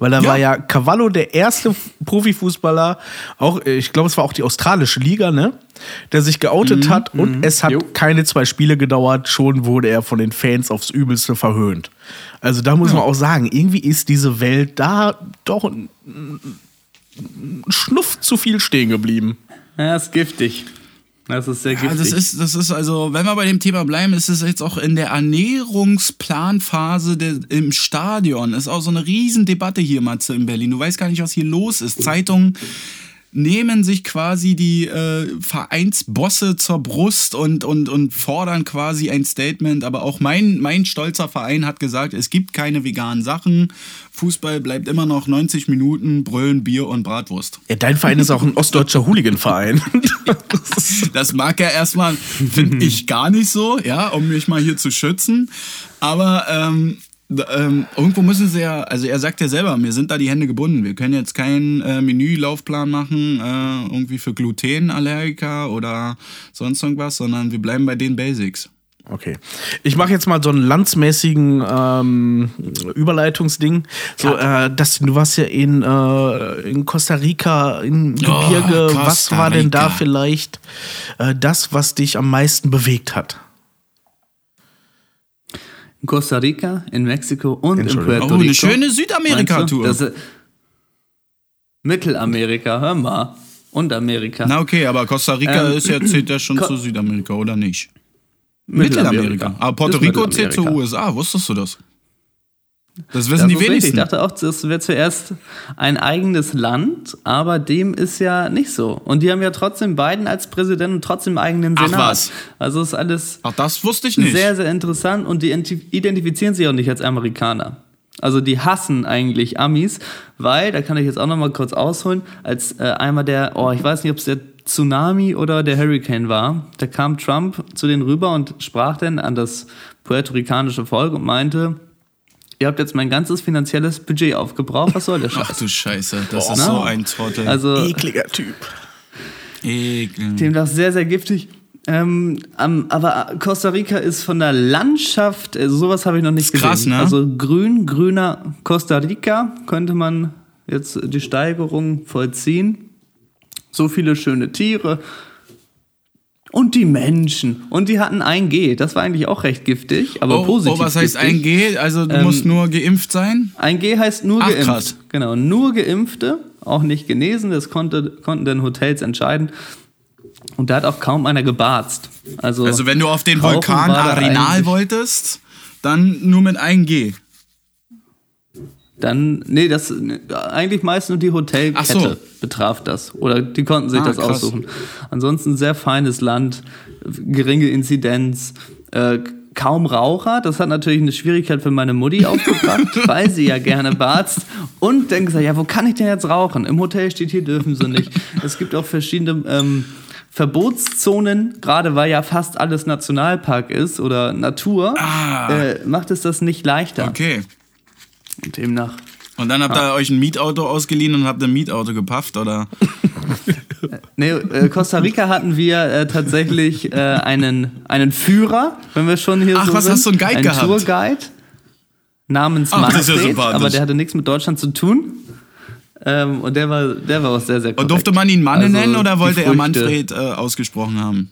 Weil da Ja. war ja Cavallo der erste Profifußballer, auch, äh, ich glaube, es war auch die australische Liga, ne? Der sich geoutet hat und es hat Jo. keine zwei Spiele gedauert, schon wurde er von den Fans aufs Übelste verhöhnt. Also da muss man auch sagen, irgendwie ist diese Welt da doch ein, ein Schnuff zu viel stehen geblieben. Ja, ist giftig. Das ist sehr Ja, giftig. das ist, das ist also, wenn wir bei dem Thema bleiben, ist es jetzt auch in der Ernährungsplanphase der, im Stadion. Ist auch so eine Riesendebatte hier, Matze, in Berlin. Du weißt gar nicht, was hier los ist. Zeitungen nehmen sich quasi die äh, Vereinsbosse zur Brust und, und, und fordern quasi ein Statement. Aber auch mein, mein stolzer Verein hat gesagt, es gibt keine veganen Sachen. Fußball bleibt immer noch 90 Minuten, Brüllen, Bier und Bratwurst. Ja, dein Verein ist auch ein ostdeutscher Hooligan-Verein. Das mag ja erstmal, finde ich, gar nicht so, ja, um mich mal hier zu schützen. Aber ähm, ähm, irgendwo müssen sie ja, also er sagt ja selber, mir sind da die Hände gebunden. Wir können jetzt keinen äh, Menülaufplan machen, äh, irgendwie für Glutenallergiker oder sonst irgendwas, sondern wir bleiben bei den Basics. Okay. Ich mache jetzt mal so einen landsmäßigen ähm, Überleitungsding. So, äh, das, du warst ja in, äh, in Costa Rica, im Gebirge. Costa was war denn da vielleicht äh, das, was dich am meisten bewegt hat? In Costa Rica, in Mexiko und in. Puerto Oh, Rico. eine schöne? Südamerika-Tour. Mittelamerika, hör mal. Und Amerika. Na okay, aber Costa Rica Ähm, ist ja, zählt ja schon Co- zu Südamerika, oder nicht? Mittelamerika. Mittelamerika. Aber Puerto Ist Rico zählt zu. USA, wusstest du das? Das wissen Das die ist richtig. wenigsten. Ich dachte auch, das wäre zuerst ein eigenes Land, aber dem ist ja nicht so. Und die haben ja trotzdem Biden als Präsident und trotzdem eigenen Ach, Senat. was? Also ist alles Ach, das wusste ich nicht. sehr, sehr interessant und die identi- identifizieren sich auch nicht als Amerikaner. Also die hassen eigentlich Amis, weil, da kann ich jetzt auch noch mal kurz ausholen, als äh, einmal der, oh, ich weiß nicht, ob es der Tsunami oder der Hurricane war, da kam Trump zu denen rüber und sprach dann an das puerto-ricanische Volk und meinte, ihr habt jetzt mein ganzes finanzielles Budget aufgebraucht, was soll der Scheiß? Ach du Scheiße, das ist Na? so ein Trottel. Also Ekliger Typ. Ekel. demnach sehr, sehr giftig. Ähm, am- aber Costa Rica ist von der Landschaft, also sowas habe ich noch nicht Ist krass, gesehen. ne? Also grün, grüner Costa Rica könnte man jetzt die Steigerung vollziehen. So viele schöne Tiere. Und die Menschen. Und die hatten 1G. Das war eigentlich auch recht giftig, aber Oh, positiv. oh, was heißt giftig. 1G? Also du Ähm, musst nur geimpft sein? 1G heißt nur Ach, geimpft. krass. Genau, nur Geimpfte, auch nicht genesen. Das konnte, konnten dann Hotels entscheiden. Und da hat auch kaum einer gebarzt. Also, Also wenn du auf den Vulkan Arenal wolltest, dann nur mit 1G. Dann, nee, das eigentlich meist nur die Hotelkette so. betraf das. Oder die konnten sich Ah, das krass. aussuchen. Ansonsten sehr feines Land, geringe Inzidenz, äh, kaum Raucher. Das hat natürlich eine Schwierigkeit für meine Mutti aufgebracht, weil sie ja gerne barzt. Und dann gesagt, ja, wo kann ich denn jetzt rauchen? Im Hotel steht, hier dürfen sie nicht. Es gibt auch verschiedene ähm, Verbotszonen, gerade weil ja fast alles Nationalpark ist oder Natur, äh, macht es das nicht leichter. Ah. Okay. Und demnach Und dann habt ihr euch ein Mietauto ausgeliehen und habt ein Mietauto gepafft, oder? Nee, äh, Costa Rica hatten wir äh, tatsächlich äh, einen, einen Führer, wenn wir schon hier Ach, so was, sind. hast du einen Guide einen gehabt? Tourguide namens Ach, das ist ja Manfred, sympathisch. aber der hatte nichts mit Deutschland zu tun. Ähm, und der war, der war auch sehr, sehr korrekt. Und durfte man ihn Manne Also, nennen oder wollte er. Manfred äh, ausgesprochen haben?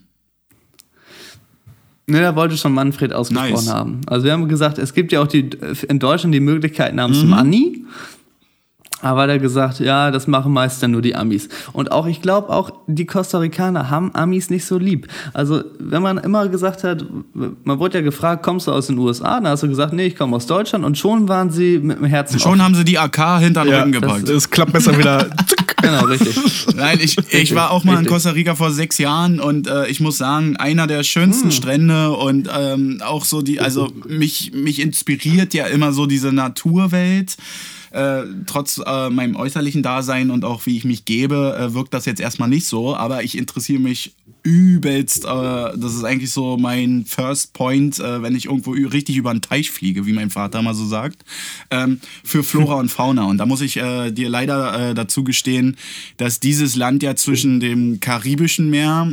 Nee, der wollte schon Manfred ausgesprochen Nice. haben. Also wir haben gesagt, es gibt ja auch die, in Deutschland die Möglichkeit namens Mhm. Manni. Aber hat er gesagt, ja, das machen meist dann nur die Amis. Und auch, ich glaube auch, die Costa Ricaner haben Amis nicht so lieb. Also, wenn man immer gesagt hat, man wurde ja gefragt, kommst du aus den USA? Dann hast du gesagt, nee, ich komme aus Deutschland. Und schon waren sie mit dem Herzen Schon haben sie die AK hinter den Ja, Rücken gepackt. Das Klappmesser wieder. offen. Genau, richtig. Nein, ich, ich war auch mal in Richtig. Costa Rica vor sechs Jahren und äh, ich muss sagen, einer der schönsten Strände und ähm, auch so die, also mich, mich inspiriert ja immer so diese Naturwelt. Äh, trotz äh, meinem äußerlichen Dasein und auch wie ich mich gebe, äh, wirkt das jetzt erstmal nicht so, aber ich interessiere mich übelst, äh, das ist eigentlich so mein First Point, äh, wenn ich irgendwo richtig über einen Teich fliege, wie mein Vater mal so sagt, ähm, für Flora und Fauna. Und da muss ich dir leider dazu gestehen, dass dieses Land ja zwischen dem Karibischen Meer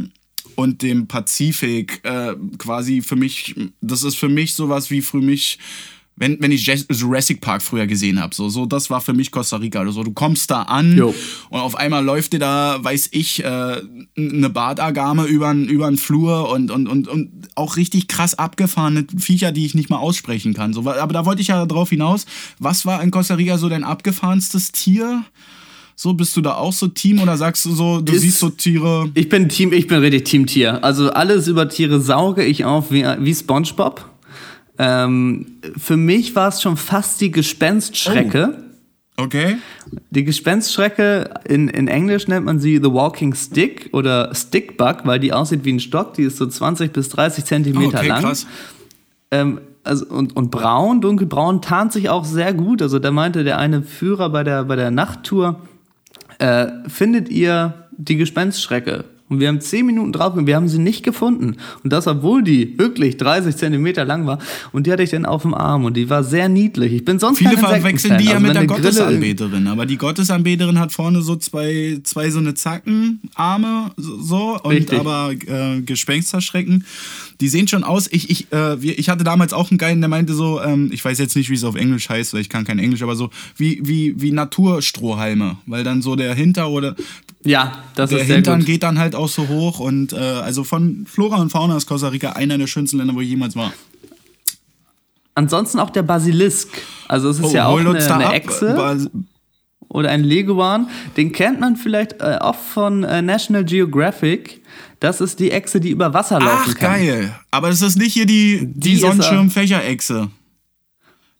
und dem Pazifik äh, quasi für mich, das ist für mich sowas wie für mich, wenn, wenn ich Jurassic Park früher gesehen habe. So, so, das war für mich Costa Rica. Also, du kommst da an Jo. und auf einmal läuft dir da, weiß ich, äh, eine Bartagame über den Flur und, und, und, und auch richtig krass abgefahrene Viecher, die ich nicht mal aussprechen kann. So, aber da wollte ich ja drauf hinaus. Was war in Costa Rica so dein abgefahrenstes Tier? So, bist du da auch so Team oder sagst du so, du Ist- siehst so Tiere. Ich bin Team, ich bin richtig Team Tier. Also alles über Tiere sauge ich auf wie, wie SpongeBob. Ähm, für mich war es schon fast die Gespenstschrecke. Okay. Die Gespenstschrecke, in, in Englisch nennt man sie The Walking Stick oder Stickbug, weil die aussieht wie ein Stock, die ist so 20 bis 30 Zentimeter okay, lang. krass. Ähm, also, und, und braun, dunkelbraun, tarnt sich auch sehr gut. Also da meinte der eine Führer bei der, bei der Nachttour, äh, findet ihr die Gespenstschrecke? Und wir haben 10 Minuten drauf und wir haben sie nicht gefunden. Und das, obwohl die wirklich 30 Zentimeter lang war. Und die hatte ich dann auf dem Arm und die war sehr niedlich. Ich bin sonst Viele verwechseln die ja Also mit der Gottesanbeterin. Aber die Gottesanbeterin hat vorne so zwei, zwei so eine Zackenarme, so, und Richtig. aber äh, Gespensterschrecken. Die sehen schon aus. Ich, ich, äh, wir, ich hatte damals auch einen Geilen, der meinte so, ähm, ich weiß jetzt nicht, wie es auf Englisch heißt, weil ich kann kein Englisch, aber so wie, wie, wie Naturstrohhalme. Weil dann so der Hinter oder Ja, das der ist sehr Hintern gut. geht dann halt auch so hoch. Und äh, also von Flora und Fauna ist Costa Rica einer der schönsten Länder, wo ich jemals war. Ansonsten auch der Basilisk. Also es ist Oh, ja auch eine, eine. Echse Bas- oder ein Leguan. Den kennt man vielleicht äh, oft von äh, National Geographic. Das ist die Echse, die über Wasser laufen Ach, kann. geil. Aber es ist nicht hier die, die, Die äh, Sonnenschirmfächerechse.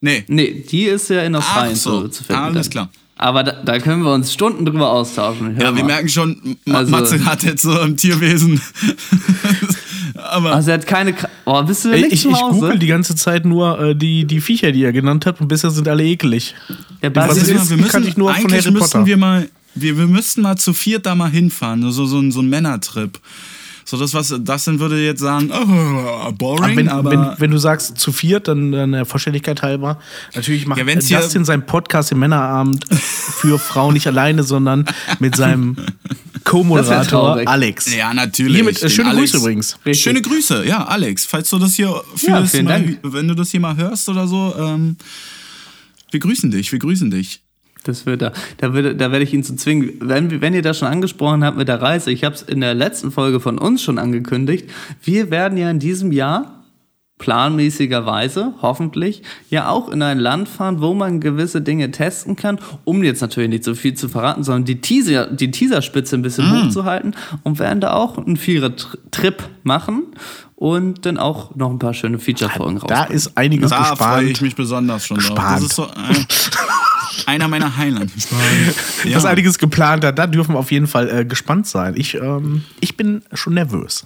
Nee. Nee, die ist ja in Australien Ach so, zu, zu finden. alles dann. klar. Aber da, da können wir uns Stunden drüber austauschen. Hör Ja, wir mal. merken schon, Also- Matze hat jetzt so im Tierwesen. Aber Also er hat keine. Kra oh, bist du nicht ich zu ich google die ganze Zeit nur äh, die, die Viecher, die er genannt hat, und bisher sind alle eklig. der Was Also, ist- wir kann müssen, ich nur von eigentlich Harry müssten Potter. wir mal, wir, wir müssten mal zu viert da mal hinfahren, so, so, ein- so ein Männertrip. So das, was Dustin würde jetzt sagen, oh, boring, Aber wenn, aber, wenn, wenn du sagst zu viert, dann, dann der Vollständigkeit halber. Natürlich macht Ja, ja, wenn's hier- Dustin seinen Podcast im Männerabend für Frauen nicht alleine, sondern mit seinem Co-Moderator. Alex. ja, natürlich. Hiermit, äh, schöne Alex- Grüße übrigens. Richtig. Schöne Grüße, ja, Alex. Falls du das hier Ja, mal, wenn du das hier mal hörst oder so, ähm, wir grüßen dich, wir grüßen dich. Das wird da, da, wird, da werde ich ihn zu zwingen. Wenn, wenn ihr das schon angesprochen habt mit der Reise, ich habe es in der letzten Folge von uns schon angekündigt. Wir werden ja in diesem Jahr planmäßigerweise, hoffentlich, ja auch in ein Land fahren, wo man gewisse Dinge testen kann, um jetzt natürlich nicht so viel zu verraten, sondern die, Teaser, die Teaserspitze ein bisschen hochzuhalten und werden da auch einen Vierer-Trip machen und dann auch noch ein paar schöne Feature-Folgen Da raus. ist einiges Da freue ich mich besonders schon drauf. Gespannt. ist so äh, einer meiner Highlights. Ja. Das einiges geplant hat. Da dürfen wir auf jeden Fall äh, gespannt sein. Ich, ähm, ich bin schon nervös.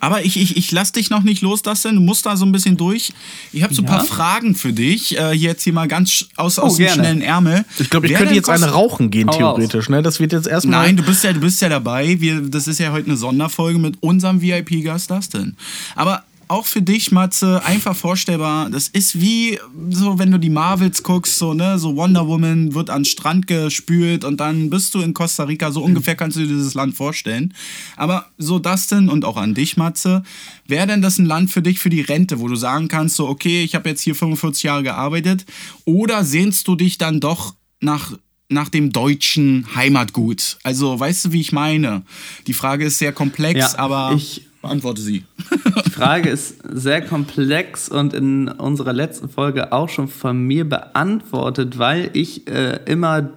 Aber ich, ich, ich lass dich noch nicht los, Dustin. Du musst da so ein bisschen durch. Ich habe so ein Ja? paar Fragen für dich. Äh, hier jetzt hier mal ganz aus, aus Oh, dem gerne. schnellen Ärmel. Ich glaube, ich Wer könnte jetzt eine rauchen gehen, Hau theoretisch. Ne? Das wird jetzt erstmal. Nein, du bist ja, du bist ja dabei. Wir, das ist ja heute eine Sonderfolge mit unserem VIP-Gast Dustin. Aber auch für dich, Matze, einfach vorstellbar. Das ist wie so, wenn du die Marvels guckst, so, ne, so Wonder Woman wird an den Strand gespült und dann bist du in Costa Rica. So ungefähr kannst du dir dieses Land vorstellen. Aber so Dustin und auch an dich, Matze, wäre denn das ein Land für dich für die Rente, wo du sagen kannst, so, okay, ich habe jetzt hier 45 Jahre gearbeitet? Oder sehnst du dich dann doch nach nach dem deutschen Heimatgut. Also, weißt du, wie ich meine? Die Frage ist sehr komplex, Ja, aber ich- beantworte sie. Die Frage ist sehr komplex und in unserer letzten Folge auch schon von mir beantwortet, weil ich äh, immer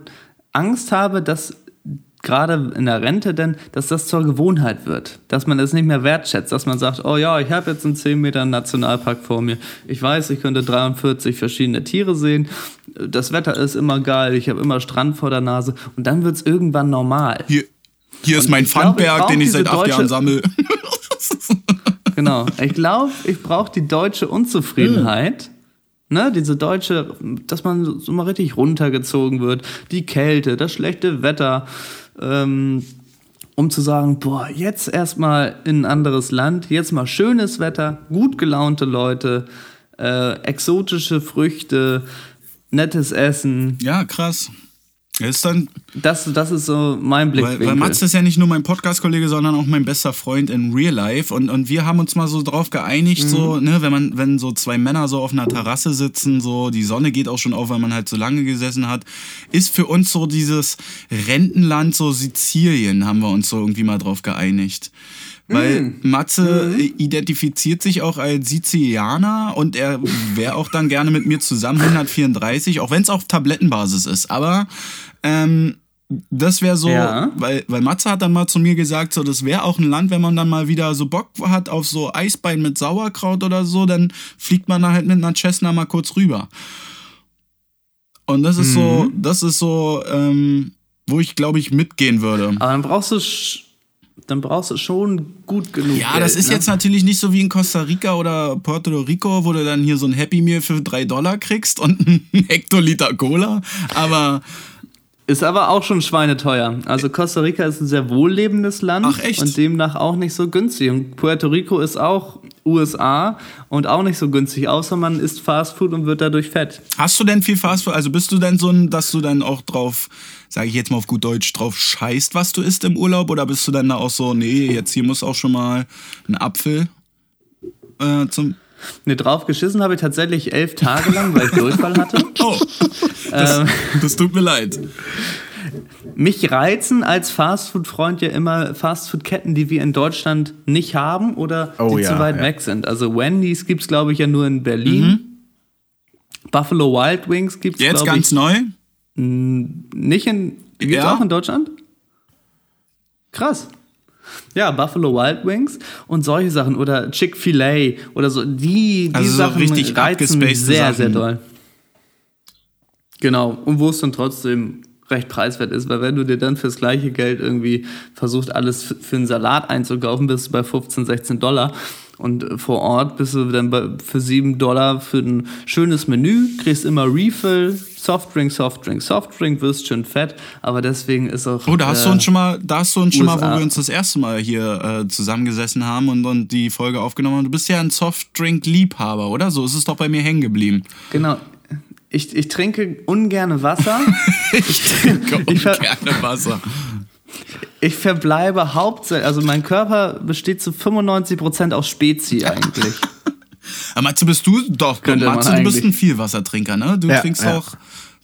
Angst habe, dass gerade in der Rente denn, dass das zur Gewohnheit wird, dass man es nicht mehr wertschätzt, dass man sagt, oh ja, ich habe jetzt einen 10 Meter Nationalpark vor mir, ich weiß, ich könnte 43 verschiedene Tiere sehen, das Wetter ist immer geil, ich habe immer Strand vor der Nase und dann wird es irgendwann normal. Hier, hier ist mein Pfandberg, den ich seit acht Jahren sammle. Genau. Ich glaube, ich brauche die deutsche Unzufriedenheit. Ne, diese deutsche, dass man so mal richtig runtergezogen wird, die Kälte, das schlechte Wetter, ähm, um zu sagen, boah, jetzt erstmal in ein anderes Land, jetzt mal schönes Wetter, gut gelaunte Leute, äh, exotische Früchte, nettes Essen. ja, krass. Das ist dann, Das, das ist so mein weil, Blickwinkel. weil Mats ist ja nicht nur mein Podcast-Kollege, sondern auch mein bester Freund in Real Life. Und, und wir haben uns mal so drauf geeinigt, Mhm. so, ne, wenn man, wenn so zwei Männer so auf einer Terrasse sitzen, so, die Sonne geht auch schon auf, weil man halt so lange gesessen hat, ist für uns so dieses Rentenland, so Sizilien, haben wir uns so irgendwie mal drauf geeinigt. Weil Mhm. Matze äh, identifiziert sich auch als Sizilianer und er wäre auch dann gerne mit mir zusammen 134, auch wenn es auf Tablettenbasis ist. Aber ähm, das wäre so, Ja. weil, weil Matze hat dann mal zu mir gesagt, so das wäre auch ein Land, wenn man dann mal wieder so Bock hat auf so Eisbein mit Sauerkraut oder so, dann fliegt man da halt mit einer Cessna mal kurz rüber. Und das ist Mhm. so, das ist so, ähm, wo ich glaube ich mitgehen würde. Aber dann brauchst du, dann brauchst du schon gut genug. Ja, Geld, das ist ne? jetzt natürlich nicht so wie in Costa Rica oder Puerto Rico, wo du dann hier so ein Happy Meal für drei Dollar kriegst und einen Hektoliter Cola. Aber Ist aber auch schon schweineteuer. Also Costa Rica ist ein sehr wohllebendes Land Ach, echt? und demnach auch nicht so günstig. Und Puerto Rico ist auch USA und auch nicht so günstig, außer man isst Fastfood und wird dadurch fett. hast du denn viel Fastfood? Also bist du denn so ein, dass du dann auch drauf, sage ich jetzt mal auf gut Deutsch, drauf scheißt, was du isst im Urlaub? Oder bist du dann da auch so, nee, jetzt hier muss auch schon mal ein Apfel äh, zum. Ne, drauf geschissen habe ich tatsächlich elf Tage lang, weil ich Durchfall hatte. Oh, das, Ähm. das tut mir leid. Mich reizen als Fastfood-Freund ja immer Fastfood-Ketten, die wir in Deutschland nicht haben oder Oh die ja, zu weit ja. weg sind. Also Wendy's gibt es, glaube ich, ja nur in Berlin. Buffalo Wild Wings gibt es, Mhm. Jetzt ganz ich, neu. Nicht in. Gibt's Ja. auch in Deutschland? Krass. Ja, Buffalo Wild Wings und solche Sachen oder Chick-fil-A oder so. Die, die Also so Sachen richtig reizen sehr, sehr Sachen. doll. Genau. Und wo es dann trotzdem recht preiswert ist, weil wenn du dir dann fürs gleiche Geld irgendwie versuchst, alles für einen Salat einzukaufen, bist du bei 15, 16 Dollar. Und äh, vor Ort bist du dann bei, für 7 Dollar für ein schönes Menü, kriegst immer Refill, Softdrink, Softdrink, Softdrink, wirst schön fett, aber deswegen ist auch. Oh, da hast äh, du uns schon mal, da hast du uns schon mal, USA. wo wir uns das erste Mal hier äh, zusammengesessen haben und, und die Folge aufgenommen haben. Du bist ja ein Softdrink-Liebhaber, oder? So ist es doch bei mir hängen geblieben. Genau. Ich, ich trinke ungerne Wasser. Ich trinke Ich ver- gerne Wasser. Ich verbleibe hauptsächlich, also mein Körper besteht zu 95% aus Spezi eigentlich. Aber Matze, bist du doch, Könnte Matze, du bist ein Vielwassertrinker, ne? Du Ja, trinkst ja. auch,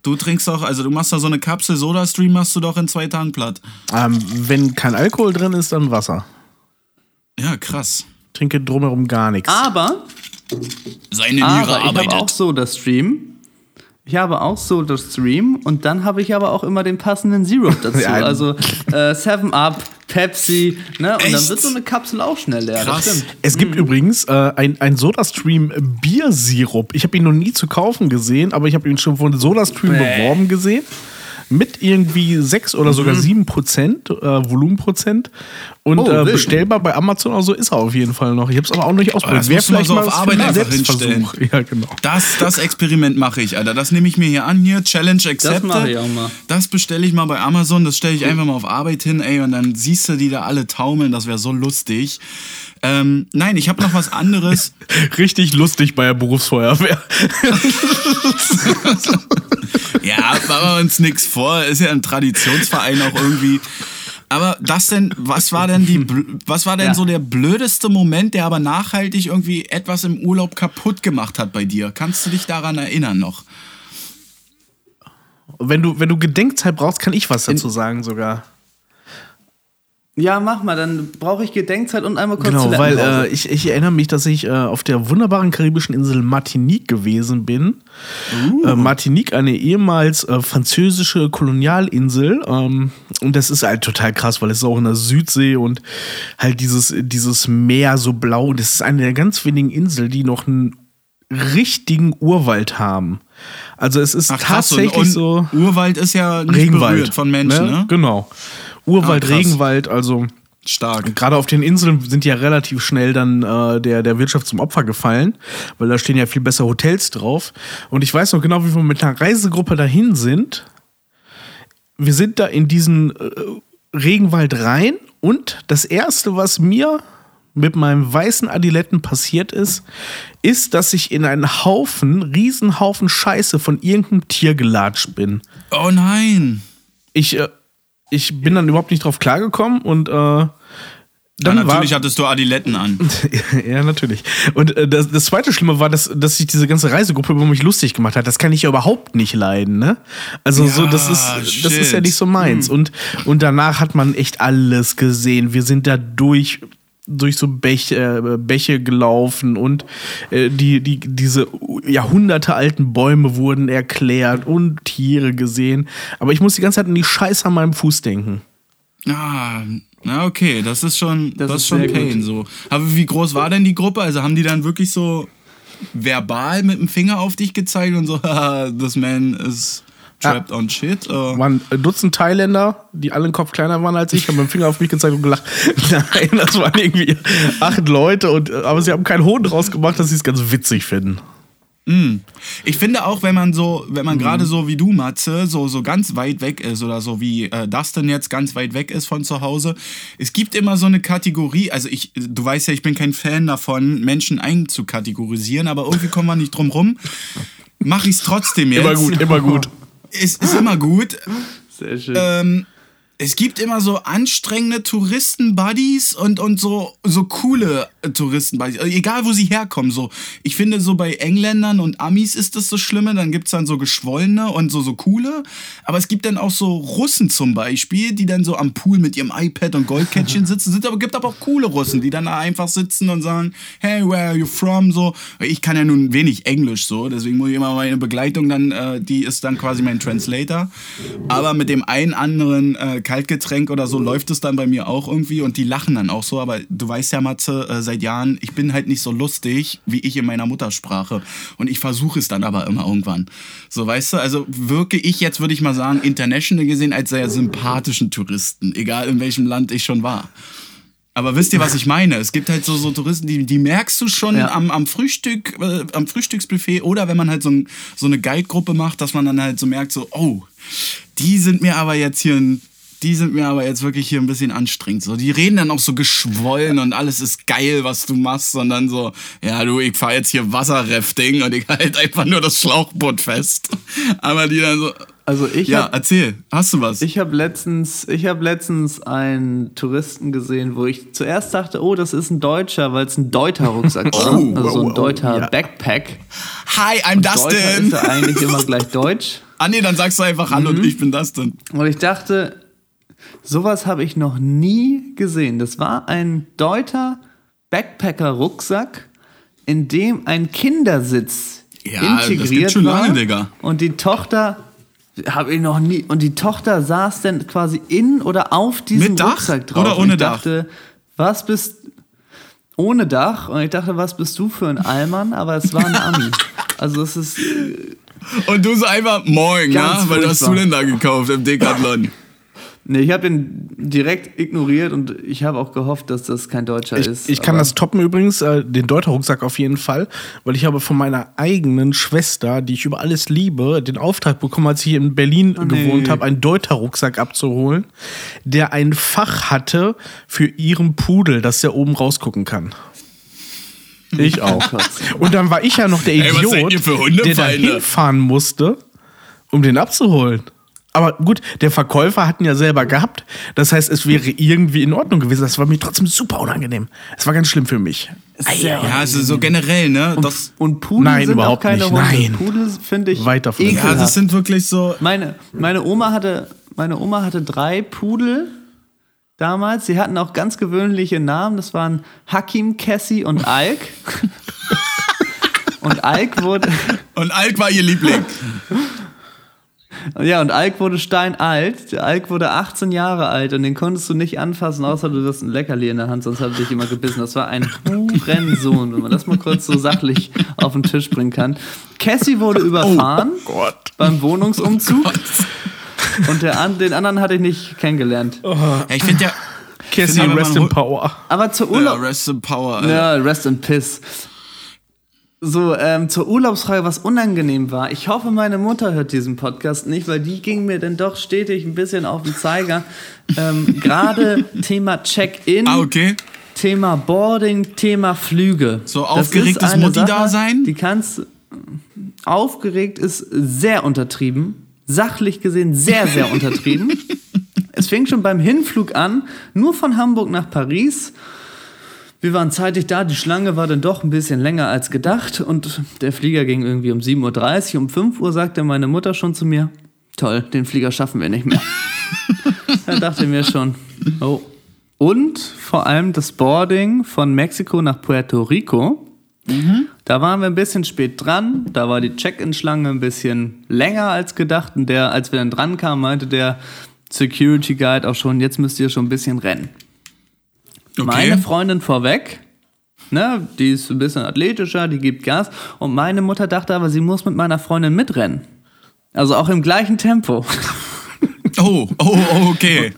du trinkst auch, also du machst da so eine Kapsel Soda-Stream, machst du doch in zwei Tagen platt. Ähm, wenn kein Alkohol drin ist, dann Wasser. Ja, krass. Trinke drumherum gar nichts. Aber, Seine Niere aber ich habe auch arbeitet. Stream. Ich habe auch so das Stream und dann habe ich aber auch immer den passenden Zero dazu. Ja. Also äh, 7 Up, Pepsi, ne? Und dann Echt? wird so eine Kapsel auch schnell leer. Krass. Das stimmt. Es gibt übrigens äh, ein, ein SodaStream Biersirup. Ich habe ihn noch nie zu kaufen gesehen, aber ich habe ihn schon von SodaStream Bäh. beworben gesehen. Mit irgendwie 6 oder sogar 7 Prozent, äh, Volumenprozent. Und Oh, äh, bestellbar bei Amazon oder so ist er auf jeden Fall noch. Ich habe es aber auch noch nicht ausprobiert. das Wäre musst du mal vielleicht so mal auf Arbeit einfach Selbstversuch. Ja, genau. Das, das Experiment mache ich, Alter. Das nehme ich mir hier an hier. Challenge accepted. mache ich auch mal. Das bestelle ich mal bei Amazon. Das stelle ich einfach mal auf Arbeit hin, ey. Und dann siehst du die da alle taumeln. Das wäre so lustig. Ähm, nein, ich habe noch was anderes. Richtig lustig bei der Berufsfeuerwehr. ja, machen wir uns nichts vor. Ist ja ein Traditionsverein auch irgendwie. Aber das denn, was war denn die, was war denn Ja. so der blödeste Moment, der aber nachhaltig irgendwie etwas im Urlaub kaputt gemacht hat bei dir? Kannst du dich daran erinnern noch? wenn, du, wenn du Gedenkzeit brauchst, kann ich was dazu sagen sogar. Ja, mach mal, dann brauche ich Gedenkzeit und einmal kurz Genau, weil Toilettenpause. äh, ich, ich erinnere mich, dass ich äh, auf der wunderbaren karibischen Insel Martinique gewesen bin. Äh, Martinique, eine ehemals äh, französische Kolonialinsel. Ähm, und das ist halt total krass, weil es ist auch in der Südsee und halt dieses, dieses Meer so blau. Und es ist eine der ganz wenigen Inseln, die noch einen richtigen Urwald haben. Also es ist krass, und- tatsächlich und so. Urwald ist ja nicht Regenwald. berührt von Menschen, ne? Genau. Urwald, Ah. Regenwald, also Stark. gerade auf den Inseln sind ja relativ schnell dann äh, der, der Wirtschaft zum Opfer gefallen, weil da stehen ja viel besser Hotels drauf. Und ich weiß noch genau, wie wir mit einer Reisegruppe dahin sind. Wir sind da in diesen äh, Regenwald rein und das Erste, was mir mit meinem weißen Adiletten passiert ist, ist, dass ich in einen Haufen, Riesenhaufen Scheiße von irgendeinem Tier gelatscht bin Oh nein. ich, äh, ich bin dann überhaupt nicht drauf klargekommen und äh, dann Ja, natürlich war, hattest du Adiletten an. ja, natürlich. Und äh, das, das zweite Schlimme war, dass, dass sich diese ganze Reisegruppe über mich lustig gemacht hat. Das kann ich ja überhaupt nicht leiden, ne? Also so, das ist, das ist ja nicht so meins. Und, und danach hat man echt alles gesehen. Wir sind da durch durch so Bäche, äh, Bäche gelaufen und äh, die, die, diese jahrhundertealten Bäume wurden erklärt und Tiere gesehen. Aber ich muss die ganze Zeit an die Scheiße an meinem Fuß denken. Ah, na okay, das ist schon, das, Das ist ist schon Pain gut. so. Aber wie groß war denn die Gruppe? Also haben die dann wirklich so verbal mit dem Finger auf dich gezeigt und so, haha, this man is Trapped on Shit. Äh, waren ein Dutzend Thailänder, die alle einen Kopf kleiner waren als ich, haben mit dem Finger auf mich gezeigt und gelacht. Nein, das waren irgendwie acht Leute, und, aber sie haben keinen Hohn draus gemacht, dass sie es ganz witzig finden. Ich finde auch, wenn man so, wenn man gerade so wie du, Matze, so, so ganz weit weg ist oder so wie äh, Dustin jetzt ganz weit weg ist von zu Hause, es gibt immer so eine Kategorie, also ich, du weißt ja, ich bin kein Fan davon, Menschen einzukategorisieren, aber irgendwie kommen wir nicht drum rum. Mach ich's trotzdem jetzt. Immer gut, immer gut. Ist, ist immer gut. Sehr schön. Ähm, es gibt immer so anstrengende Touristen-Buddies und, und so, so coole äh, Touristen-Buddies. Also egal, wo sie herkommen. So. Ich finde, so bei Engländern und Amis ist das so Schlimme. Dann gibt's dann so geschwollene und so, so coole. Aber es gibt dann auch so Russen zum Beispiel, die dann so am Pool mit ihrem iPad und Goldkettchen sitzen. Es aber, gibt aber auch coole Russen, die dann da einfach sitzen und sagen, hey, where are you from? So. Ich kann ja nun wenig Englisch so, deswegen muss ich immer meine Begleitung dann, äh, die ist dann quasi mein Translator. Aber mit dem einen anderen äh, Kaltgetränk oder so läuft es dann bei mir auch irgendwie und die lachen dann auch so. Aber du weißt ja, Matze, äh, seit Jahren, ich bin halt nicht so lustig, wie ich in meiner Muttersprache. Und ich versuche es dann aber immer irgendwann. So, weißt du, also wirke ich jetzt, würde ich mal sagen, international gesehen als sehr sympathischen Touristen, egal in welchem Land ich schon war. Aber wisst ihr, was ich meine? Es gibt halt so, so Touristen, die, die merkst du schon Ja. am, am Frühstück, äh, am Frühstücksbuffet oder wenn man halt so, ein, so eine Guide-Gruppe macht, dass man dann halt so merkt, so, oh, die sind mir aber jetzt hier ein die sind mir aber jetzt wirklich hier ein bisschen anstrengend. So, die reden dann auch so geschwollen und alles ist geil, was du machst, sondern so, ja du, ich fahr jetzt hier Wasserrafting und ich halt einfach nur das Schlauchboot fest. Aber die dann so, Also ich ja, hab- erzähl, hast du was? Ich habe letztens, ich habe letztens einen Touristen gesehen, wo ich zuerst dachte, oh, das ist ein Deutscher, weil es ein Deuter-Rucksack war. Oh, also so oh, ein oh, Deuter ja. Backpack. Hi, I'm Deuter Dustin. ist ja eigentlich immer gleich Deutsch. Ah nee, dann sagst du einfach Hallo und ich bin Dustin. Und ich dachte, sowas habe ich noch nie gesehen. Das war ein Deuter Backpacker-Rucksack, in dem ein Kindersitz Ja, das integriert gibt's schon war. lange, Digga. Und die Tochter habe ich noch nie. Und die Tochter saß dann quasi in oder auf diesem Mit Dach Rucksack drauf. oder ohne ich Dach? dachte, was bist ohne Dach? Und ich dachte, was bist du für ein Allmann? Aber es war ein Ami. Also es ist Und du so einfach, moin, ja? Weil was hast du denn da gekauft im Decathlon? Nee, ich habe ihn direkt ignoriert und ich habe auch gehofft, dass das kein Deutscher Ich, ist. ich kann das toppen übrigens, äh, den Deuter-Rucksack auf jeden Fall, weil ich habe von meiner eigenen Schwester, die ich über alles liebe, den Auftrag bekommen, als ich hier in Berlin Oh, nee. gewohnt habe, einen Deuter-Rucksack abzuholen, der ein Fach hatte für ihren Pudel, dass der oben rausgucken kann. Ich auch. Und dann war ich ja noch der Ey, Idiot, für der da hinfahren musste, um den abzuholen. Aber gut, der Verkäufer hat ihn ja selber gehabt. Das heißt, es wäre irgendwie in Ordnung gewesen. Das war mir trotzdem super unangenehm. Es war ganz schlimm für mich. Sehr Ja, also so generell, ne? Das, Und Pudel Nein, sind überhaupt auch keine nicht. Hunde. Nein. Pudel finde ich Weit davon ja, ekelhaft. das sind wirklich so. meine, meine Oma hatte meine Oma hatte drei Pudel damals. Sie hatten auch ganz gewöhnliche Namen. Das waren Hakim, Cassie und Alk. und Alk wurde Und Alk war ihr Liebling. ja und Alk wurde steinalt. Der Alk wurde 18 Jahre alt und den konntest du nicht anfassen, außer du hast ein Leckerli in der Hand, sonst hat er dich immer gebissen. Das war ein Hurensohn, wenn man das mal kurz so sachlich auf den Tisch bringen kann. Cassie wurde überfahren Gott. beim Wohnungsumzug. Und der den anderen hatte ich nicht kennengelernt. Ja, ich finde ja. Cassie, wenn rest in power. Aber zur Ja, Urlaub. rest in power. Alter. Ja, rest in piss. So, ähm, zur Urlaubsfrage, was unangenehm war. Ich hoffe, meine Mutter hört diesen Podcast nicht, weil die ging mir dann doch stetig ein bisschen auf den Zeiger. Ähm, Gerade Thema Check-in, Ah, okay. Thema Boarding, Thema Flüge. So aufgeregtes Mutti-Dasein? Die kannst. Aufgeregt ist sehr untertrieben. Sachlich gesehen sehr, sehr untertrieben. Es fing schon beim Hinflug an, nur von Hamburg nach Paris. Wir waren zeitig da, die Schlange war dann doch ein bisschen länger als gedacht und der Flieger ging irgendwie um 7.30 Uhr. Um 5 Uhr sagte meine Mutter schon zu mir, toll, den Flieger schaffen wir nicht mehr. da dachte ich mir schon, oh. Und vor allem das Boarding von Mexiko nach Puerto Rico. Da waren wir ein bisschen spät dran. Da war die Check-in-Schlange ein bisschen länger als gedacht. Und der, als wir dann dran kamen, meinte der Security Guide auch schon, jetzt müsst ihr schon ein bisschen rennen. Okay. Meine Freundin vorweg, ne, die ist ein bisschen athletischer, die gibt Gas. Und meine Mutter dachte aber, sie muss mit meiner Freundin mitrennen. Also auch im gleichen Tempo. Oh, oh, oh, okay.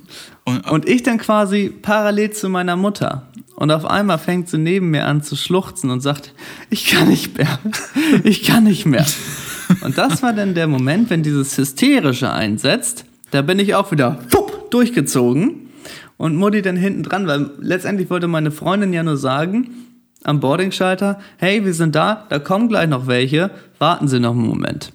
Und, Und ich dann quasi parallel zu meiner Mutter. Und auf einmal fängt sie neben mir an zu schluchzen und sagt, ich kann nicht mehr. Ich kann nicht mehr. Und das war dann der Moment, wenn dieses Hysterische einsetzt. Da bin ich auch wieder fupp, durchgezogen. Und Mutti dann hinten dran, weil letztendlich wollte meine Freundin ja nur sagen, am Boardingschalter, hey, wir sind da, da kommen gleich noch welche, warten Sie noch einen Moment.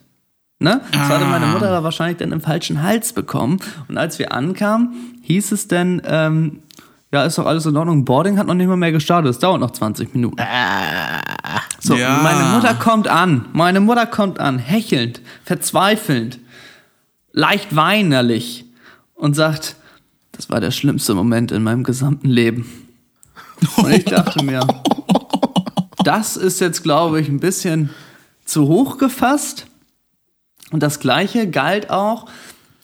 Ne? Das hatte meine Mutter aber wahrscheinlich dann im falschen Hals bekommen. Und als wir ankamen, hieß es dann, ähm, ja, ist doch alles in Ordnung. Boarding hat noch nicht mal mehr gestartet. Es dauert noch 20 Minuten. So, Ja. meine Mutter kommt an. Meine Mutter kommt an, hechelnd, verzweifelnd, leicht weinerlich und sagt, das war der schlimmste Moment in meinem gesamten Leben. Und ich dachte mir, das ist jetzt, glaube ich, ein bisschen zu hoch gefasst. Und das Gleiche galt auch,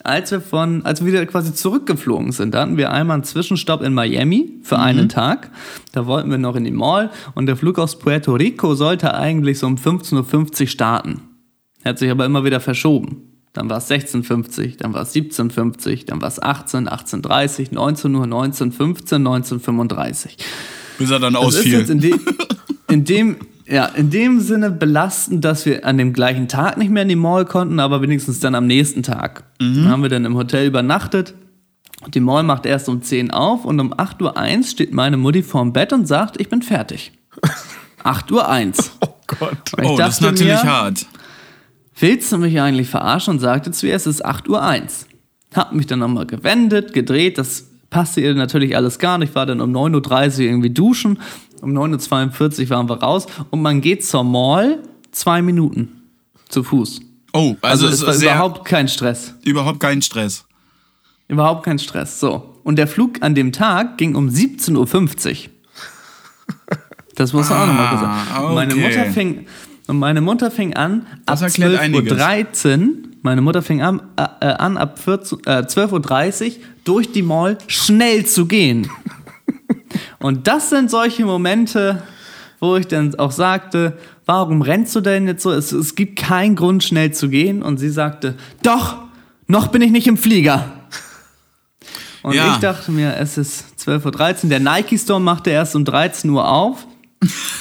als wir von, als wir wieder quasi zurückgeflogen sind. Da hatten wir einmal einen Zwischenstopp in Miami für einen Tag. Da wollten wir noch in die Mall und der Flug aus Puerto Rico sollte eigentlich so um 15.50 Uhr starten. Hat sich aber immer wieder verschoben. Dann war es 16.50, dann war es 17.50, dann war es 18, 18.30, 19 Uhr, 19.15, 19.35. bis er dann Das ist ausfiel. jetzt in dem, in dem, ja, in dem Sinne belastend, dass wir an dem gleichen Tag nicht mehr in die Mall konnten, aber wenigstens dann am nächsten Tag. Dann haben wir dann im Hotel übernachtet. Die Mall macht erst um 10 auf und um 8.01 Uhr steht meine Mutti vorm Bett und sagt, ich bin fertig. 8.01 Uhr. Oh Gott. Oh, das ist natürlich mir, hart. Willst du mich eigentlich verarschen? Und sagte zu ihr, es ist 8.01 Uhr. Hab mich dann nochmal gewendet, gedreht, das passte ihr natürlich alles gar nicht. War dann um 9.30 Uhr irgendwie duschen, um 9.42 Uhr waren wir raus und man geht zur Mall zwei Minuten zu Fuß. Oh, also, Also, es war überhaupt kein Stress. überhaupt kein Stress. Überhaupt kein Stress. So. Und der Flug an dem Tag ging um 17.50 Uhr. Das muss man auch nochmal gesagt. Ah, Und Meine okay. Mutter fing, und meine Mutter fing an, Das ab erklärt 12.13 Uhr, meine Mutter fing an, äh, äh, an ab 14, äh, 12.30 Uhr durch die Mall schnell zu gehen. Und das sind solche Momente, wo ich dann auch sagte, warum rennst du denn jetzt so? Es, es gibt keinen Grund, schnell zu gehen. Und sie sagte, doch, noch bin ich nicht im Flieger. Und Ja. ich dachte mir, es ist 12.13 Uhr. Der Nike Store machte erst um 13 Uhr auf.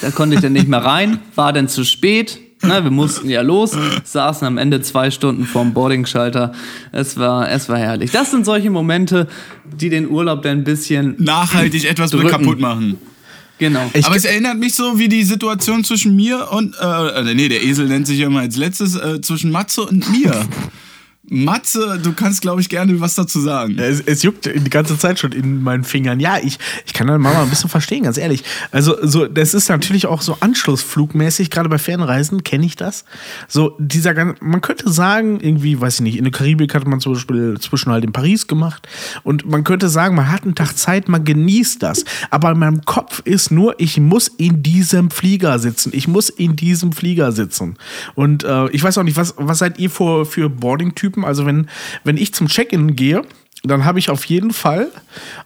Da konnte ich dann nicht mehr rein, war dann zu spät. Na, wir mussten ja los, saßen am Ende zwei Stunden vorm Boarding-Schalter. Es war, es war herrlich. Das sind solche Momente, die den Urlaub dann ein bisschen Nachhaltig etwas Drücken. kaputt machen. Genau. Ich- Aber es erinnert mich so wie die Situation zwischen mir und, äh, äh, nee, der Esel nennt sich ja immer als letztes, äh, zwischen Matze und mir. Matze, du kannst, glaube ich, gerne was dazu sagen. Es, es juckt die ganze Zeit schon in meinen Fingern. Ja, ich, ich kann deine Mama ein bisschen verstehen, ganz ehrlich. Also, so, das ist natürlich auch so anschlussflugmäßig, gerade bei Fernreisen kenne ich das. So, dieser man könnte sagen, irgendwie, weiß ich nicht, in der Karibik hat man zum Beispiel zwischen halt in Paris gemacht. Und man könnte sagen, man hat einen Tag Zeit, man genießt das. Aber in meinem Kopf ist nur, ich muss in diesem Flieger sitzen. Ich muss in diesem Flieger sitzen. Und äh, ich weiß auch nicht, was, was seid ihr für, für Boarding-Typen? Also, wenn, wenn ich zum Check-in gehe, dann habe ich auf jeden Fall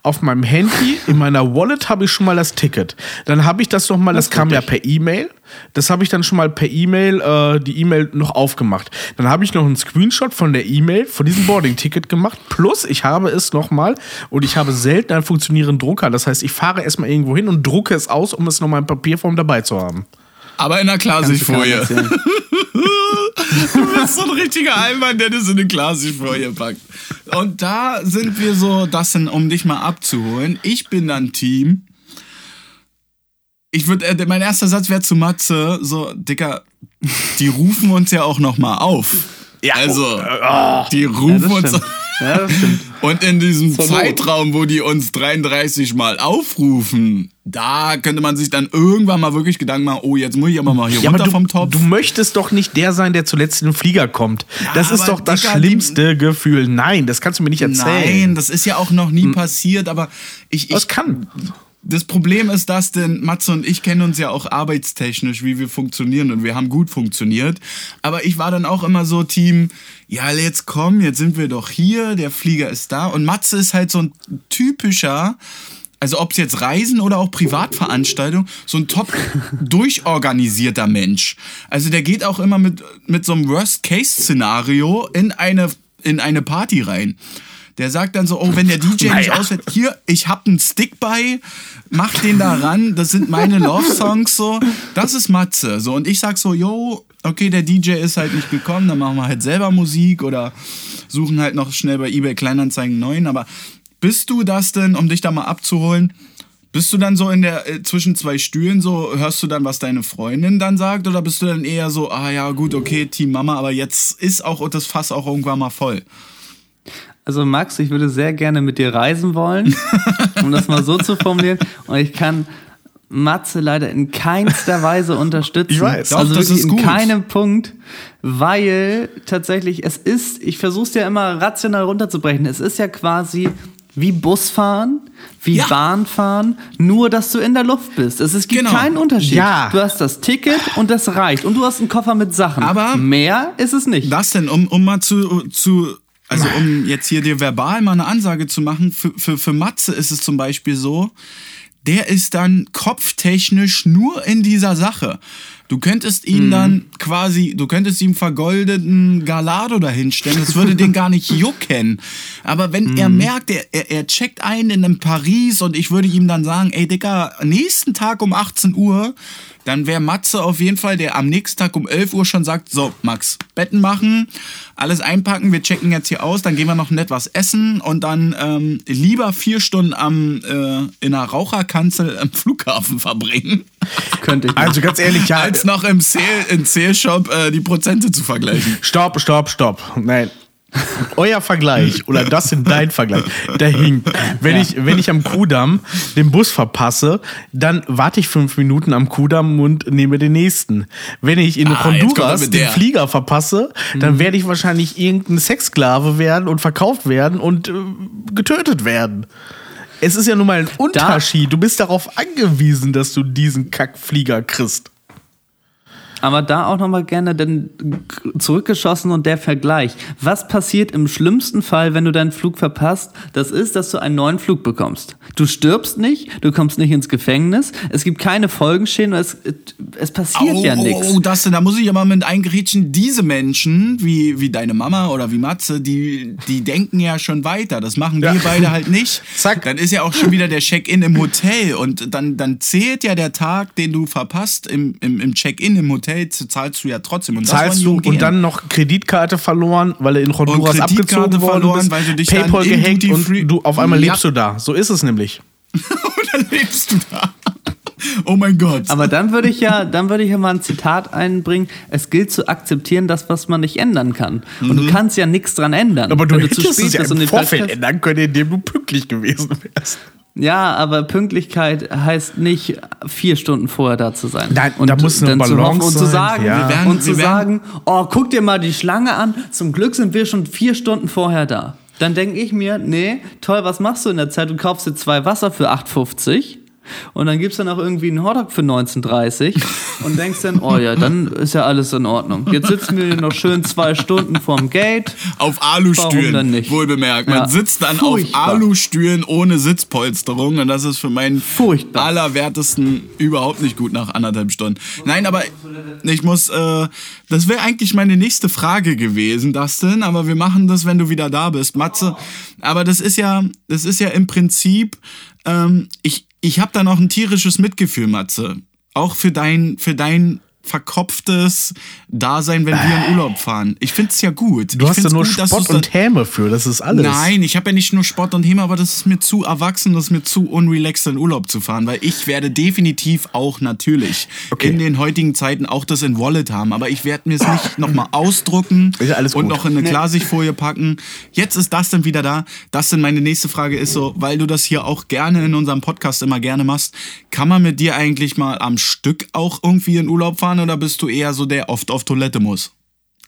auf meinem Handy, in meiner Wallet habe ich schon mal das Ticket. Dann habe ich das noch mal, das, kam ja per E-Mail. Das habe ich dann schon mal per E-Mail, äh, die E-Mail noch aufgemacht. Dann habe ich noch einen Screenshot von der E-Mail, von diesem Boarding-Ticket gemacht. Plus, ich habe es noch mal und ich habe selten einen funktionierenden Drucker. Das heißt, ich fahre erstmal irgendwo hin und drucke es aus, um es noch mal in Papierform dabei zu haben. Aber in einer Klarsichtfolie. Du bist so ein richtiger Allmann, der das in eine Klarsichtfolie packt. Und da sind wir so, das sind, um dich mal abzuholen. Ich bin dann Team. Ich würde, äh, mein erster Satz wäre zu Matze, so, Dicker, die rufen uns ja auch noch mal auf. Ja, also, die rufen das uns. stimmt. Ja, das. Und in diesem. Zeitraum, wo die uns 33 Mal aufrufen, da könnte man sich dann irgendwann mal wirklich Gedanken machen, oh, jetzt muss ich aber mal hier Ja, runter du, vom Topf. du möchtest doch nicht der sein, der zuletzt in den Flieger kommt. das ist doch das Digga, die- schlimmste Gefühl. Nein, das kannst du mir nicht erzählen. Nein, das ist ja auch noch nie passiert, aber ich, Das ich kann. Das Problem ist, dass denn Matze und ich kennen uns ja auch arbeitstechnisch, wie wir funktionieren und wir haben gut funktioniert. Aber ich war dann auch immer so Team, ja, jetzt komm, jetzt sind wir doch hier, der Flieger ist da und Matze ist halt so ein typischer also ob es jetzt Reisen oder auch Privatveranstaltungen, so ein top durchorganisierter Mensch. Also der geht auch immer mit, mit so einem Worst-Case-Szenario in eine, in eine Party rein. Der sagt dann so, oh, wenn der DJ nicht Naja. ausfällt, hier, ich hab einen Stick bei, mach den da ran, das sind meine Love-Songs so. Das ist Matze. So, und ich sag so, yo, okay, der DJ ist halt nicht gekommen, dann machen wir halt selber Musik oder suchen halt noch schnell bei eBay Kleinanzeigen einen neuen. Aber bist du das denn, um dich da mal abzuholen, bist du dann so in der äh, zwischen zwei Stühlen so, hörst du dann, was deine Freundin dann sagt, oder bist du dann eher so, ah ja, gut, okay, Team Mama, aber jetzt ist auch das Fass auch irgendwann mal voll. Also Max, ich würde sehr gerne mit dir reisen wollen, um das mal so zu formulieren. Und ich kann Matze leider in keinster Weise unterstützen. Ich weiß. Doch, also das wirklich ist in gut. keinem Punkt, weil tatsächlich es ist, ich versuche es ja immer rational runterzubrechen, es ist ja quasi wie Busfahren, wie Ja. Bahnfahren, nur dass du in der Luft bist. Es, es gibt Genau. keinen Unterschied. Ja. Du hast das Ticket und das reicht. Und du hast einen Koffer mit Sachen. Aber- mehr ist es nicht. Das denn, um, um mal zu, zu, also um jetzt hier dir verbal mal eine Ansage zu machen, für, für, für Matze ist es zum Beispiel so, der ist dann kopftechnisch nur in dieser Sache. Du könntest ihn dann quasi, du könntest ihm vergoldeten Galado dahinstellen, das würde den gar nicht jucken. Aber wenn er merkt, er, er, er checkt ein in einem Paris und ich würde ihm dann sagen, ey Dicker, nächsten Tag um 18 Uhr, dann wäre Matze auf jeden Fall, der am nächsten Tag um 11 Uhr schon sagt, so Max, Betten machen, alles einpacken, wir checken jetzt hier aus, dann gehen wir noch nett was essen und dann ähm, lieber vier Stunden am, äh, in einer Raucherkanzel am Flughafen verbringen, Könnte ich. Also ganz ehrlich, ja. als noch im Sale, im Sale-Shop äh, die Prozente zu vergleichen. Stopp, stopp, stopp. Nein. Euer Vergleich oder das in dein Vergleich, der hinkt. Wenn, ich, wenn ich am Kudamm den Bus verpasse, dann warte ich fünf Minuten am Kudamm und nehme den nächsten. Wenn ich in Ah, Honduras den. Flieger verpasse, dann werde ich wahrscheinlich irgendein Sexsklave werden und verkauft werden und äh, getötet werden. Es ist ja nun mal ein Unterschied. Du bist darauf angewiesen, dass du diesen Kackflieger kriegst. Aber da auch nochmal gerne dann zurückgeschossen und der Vergleich. Was passiert im schlimmsten Fall, wenn du deinen Flug verpasst? Das ist, dass du einen neuen Flug bekommst. Du stirbst nicht, du kommst nicht ins Gefängnis, es gibt keine Folgenschäden, es, es passiert oh, ja nichts. Oh, das, da muss ich aber mit eingrätschen. Diese Menschen, wie, wie deine Mama oder wie Matze, die, die denken ja schon weiter. Das machen wir Ja. beide halt nicht. Zack. Dann ist ja auch schon wieder der Check-in im Hotel. Und dann, dann zählt ja der Tag, den du verpasst im, im, im Check-in im Hotel, zahlst du ja trotzdem. Und zahlst du und dann noch Kreditkarte verloren, weil du in Honduras abgezogen worden verloren, bist, weil du dich PayPal gehackt und Free- du auf einmal Ja. lebst du da. So ist es nämlich. und dann lebst du da. Oh mein Gott. Aber dann würde ich ja, dann würde ich ja mal ein Zitat einbringen. Es gilt zu akzeptieren, das, was man nicht ändern kann. Und du kannst ja nichts dran ändern. Mhm. Aber du Wenn hättest zu es spät ja bist und im Vorfeld ändern können, indem du pünktlich gewesen wärst. Ja, aber Pünktlichkeit heißt nicht vier Stunden vorher da zu sein. Nein, da muss eine dann zu Balance hoffen und zu sagen, ja. Wir werden- und zu sagen, oh, guck dir mal die Schlange an. Zum Glück sind wir schon vier Stunden vorher da. Dann denke ich mir, nee, toll, was machst du in der Zeit? Du kaufst dir zwei Wasser für 8,50 und dann gibst du noch irgendwie einen Hotdog für 19,30 und denkst dann, oh ja, dann ist ja alles in Ordnung. Jetzt sitzen wir noch schön zwei Stunden vorm Gate. Auf Alustühlen, wohlbemerkt. Man Ja. sitzt dann Furchtbar. auf Alustühlen ohne Sitzpolsterung und das ist für meinen Furchtbar. Allerwertesten überhaupt nicht gut nach anderthalb Stunden. Nein, aber ich muss, äh, das wäre eigentlich meine nächste Frage gewesen, Dustin, aber wir machen das, wenn du wieder da bist. Matze, aber das ist ja, das ist ja im Prinzip, ähm, ich, ich habe da noch ein tierisches Mitgefühl, Matze. Auch für dein, für dein verkopftes Dasein, wenn wir in Urlaub fahren. Ich finde es ja gut. Du ich hast find's nur gut, Spott und Häme für, das ist alles. Nein, ich habe ja nicht nur Sport und Häme, aber das ist mir zu erwachsen, das ist mir zu unrelaxed in Urlaub zu fahren, weil ich werde definitiv auch natürlich Okay. in den heutigen Zeiten auch das in Wallet haben, aber ich werde mir es nicht nochmal ausdrucken Ist ja alles und gut. noch in eine Klarsichtfolie packen. Jetzt ist das dann wieder da. Das denn meine nächste Frage ist so, weil du das hier auch gerne in unserem Podcast immer gerne machst, kann man mit dir eigentlich mal am Stück auch irgendwie in Urlaub fahren oder bist du eher so der oft auf Toilette muss?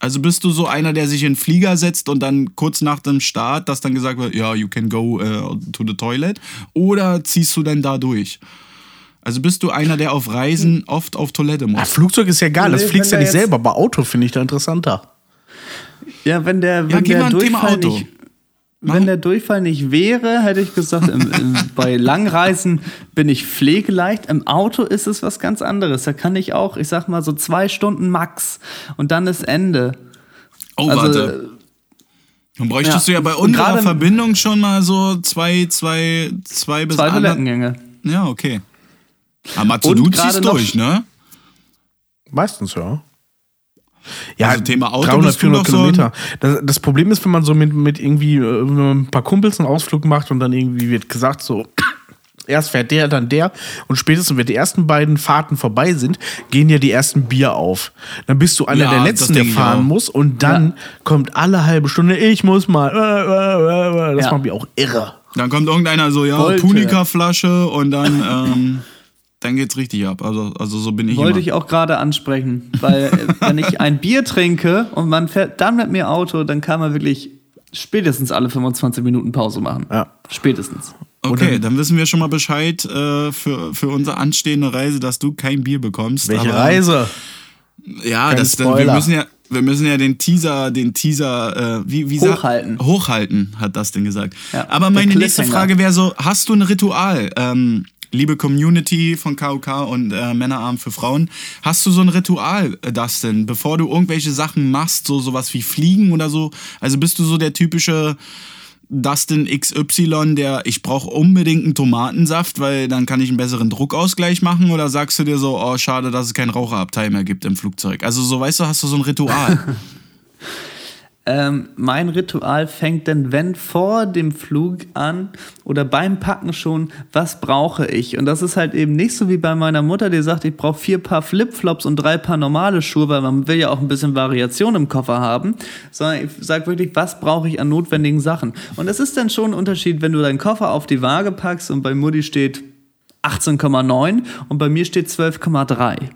Also bist du so einer, der sich in den Flieger setzt und dann kurz nach dem Start, dass dann gesagt wird, ja, you can go uh, to the toilet? Oder ziehst du denn da durch? Also bist du einer, der auf Reisen oft auf Toilette Ah, muss? Flugzeug ist ja egal, das Nee, fliegst ja nicht selber. Bei Auto finde ich da interessanter. Ja, wenn der, Ja, wenn geh der mal ein Thema Auto. nicht wenn der Durchfall nicht wäre, hätte ich gesagt, im, im, bei Langreisen bin ich pflegeleicht. Im Auto ist es was ganz anderes. Da kann ich auch, ich sag mal, so zwei Stunden max und dann ist Ende. Oh, Also, warte. Dann bräuchtest ja. du ja bei unserer Verbindung schon mal so zwei, zwei, zwei bis Zwei Toilettengänge. Ja, okay. Aber du ziehst durch, ne? Meistens, ja. Ja, Also Thema Auto 300, bist du 400 doch so Kilometer. Das, das Problem ist, wenn man so mit, mit irgendwie äh, ein paar Kumpels einen Ausflug macht und dann irgendwie wird gesagt, so, erst fährt der, dann der und spätestens, wenn die ersten beiden Fahrten vorbei sind, gehen ja die ersten Bier auf. Dann bist du einer Ja, der Letzten, der fahren muss und dann kommt alle halbe Stunde, ich muss mal. Äh, äh. Das Ja. macht mich auch irre. Dann kommt irgendeiner so, ja. Punika-Flasche und dann, ähm, dann geht's richtig ab. Also, also so bin ich Wollte immer. ich auch gerade ansprechen, weil äh, wenn ich ein Bier trinke und man fährt dann mit mir Auto, dann kann man wirklich spätestens alle 25 Minuten Pause machen. Ja. Spätestens. Okay, dann wissen wir schon mal Bescheid äh, für, für unsere anstehende Reise, dass du kein Bier bekommst. Welche aber, Reise? Ja, Kein das, das, wir müssen ja, wir müssen ja den Teaser, den Teaser, äh, wie, wie Hochhalten. hochhalten, hat das denn gesagt. Ja, Aber meine nächste. Frage wäre so: Hast du ein Ritual, ähm, liebe Community von KOK und äh, Männerarm für Frauen, hast du so ein Ritual, äh, Dustin, bevor du irgendwelche Sachen machst, so sowas wie Fliegen oder so? Also bist du so der typische Dustin XY, der ich brauche unbedingt einen Tomatensaft, weil dann kann ich einen besseren Druckausgleich machen? Oder sagst du dir so, oh schade, dass es keinen Raucherabteil mehr gibt im Flugzeug? Also so, weißt du, hast du so ein Ritual? Ähm, mein Ritual fängt denn, wenn vor dem Flug an oder beim Packen schon, was brauche ich? Und das ist halt eben nicht so wie bei meiner Mutter, die sagt, ich brauche vier Paar Flipflops und drei Paar normale Schuhe, weil man will ja auch ein bisschen Variation im Koffer haben, sondern ich sage wirklich, was brauche ich an notwendigen Sachen? Und es ist dann schon ein Unterschied, wenn du deinen Koffer auf die Waage packst und bei Mutti steht 18,9 und bei mir steht 12,3.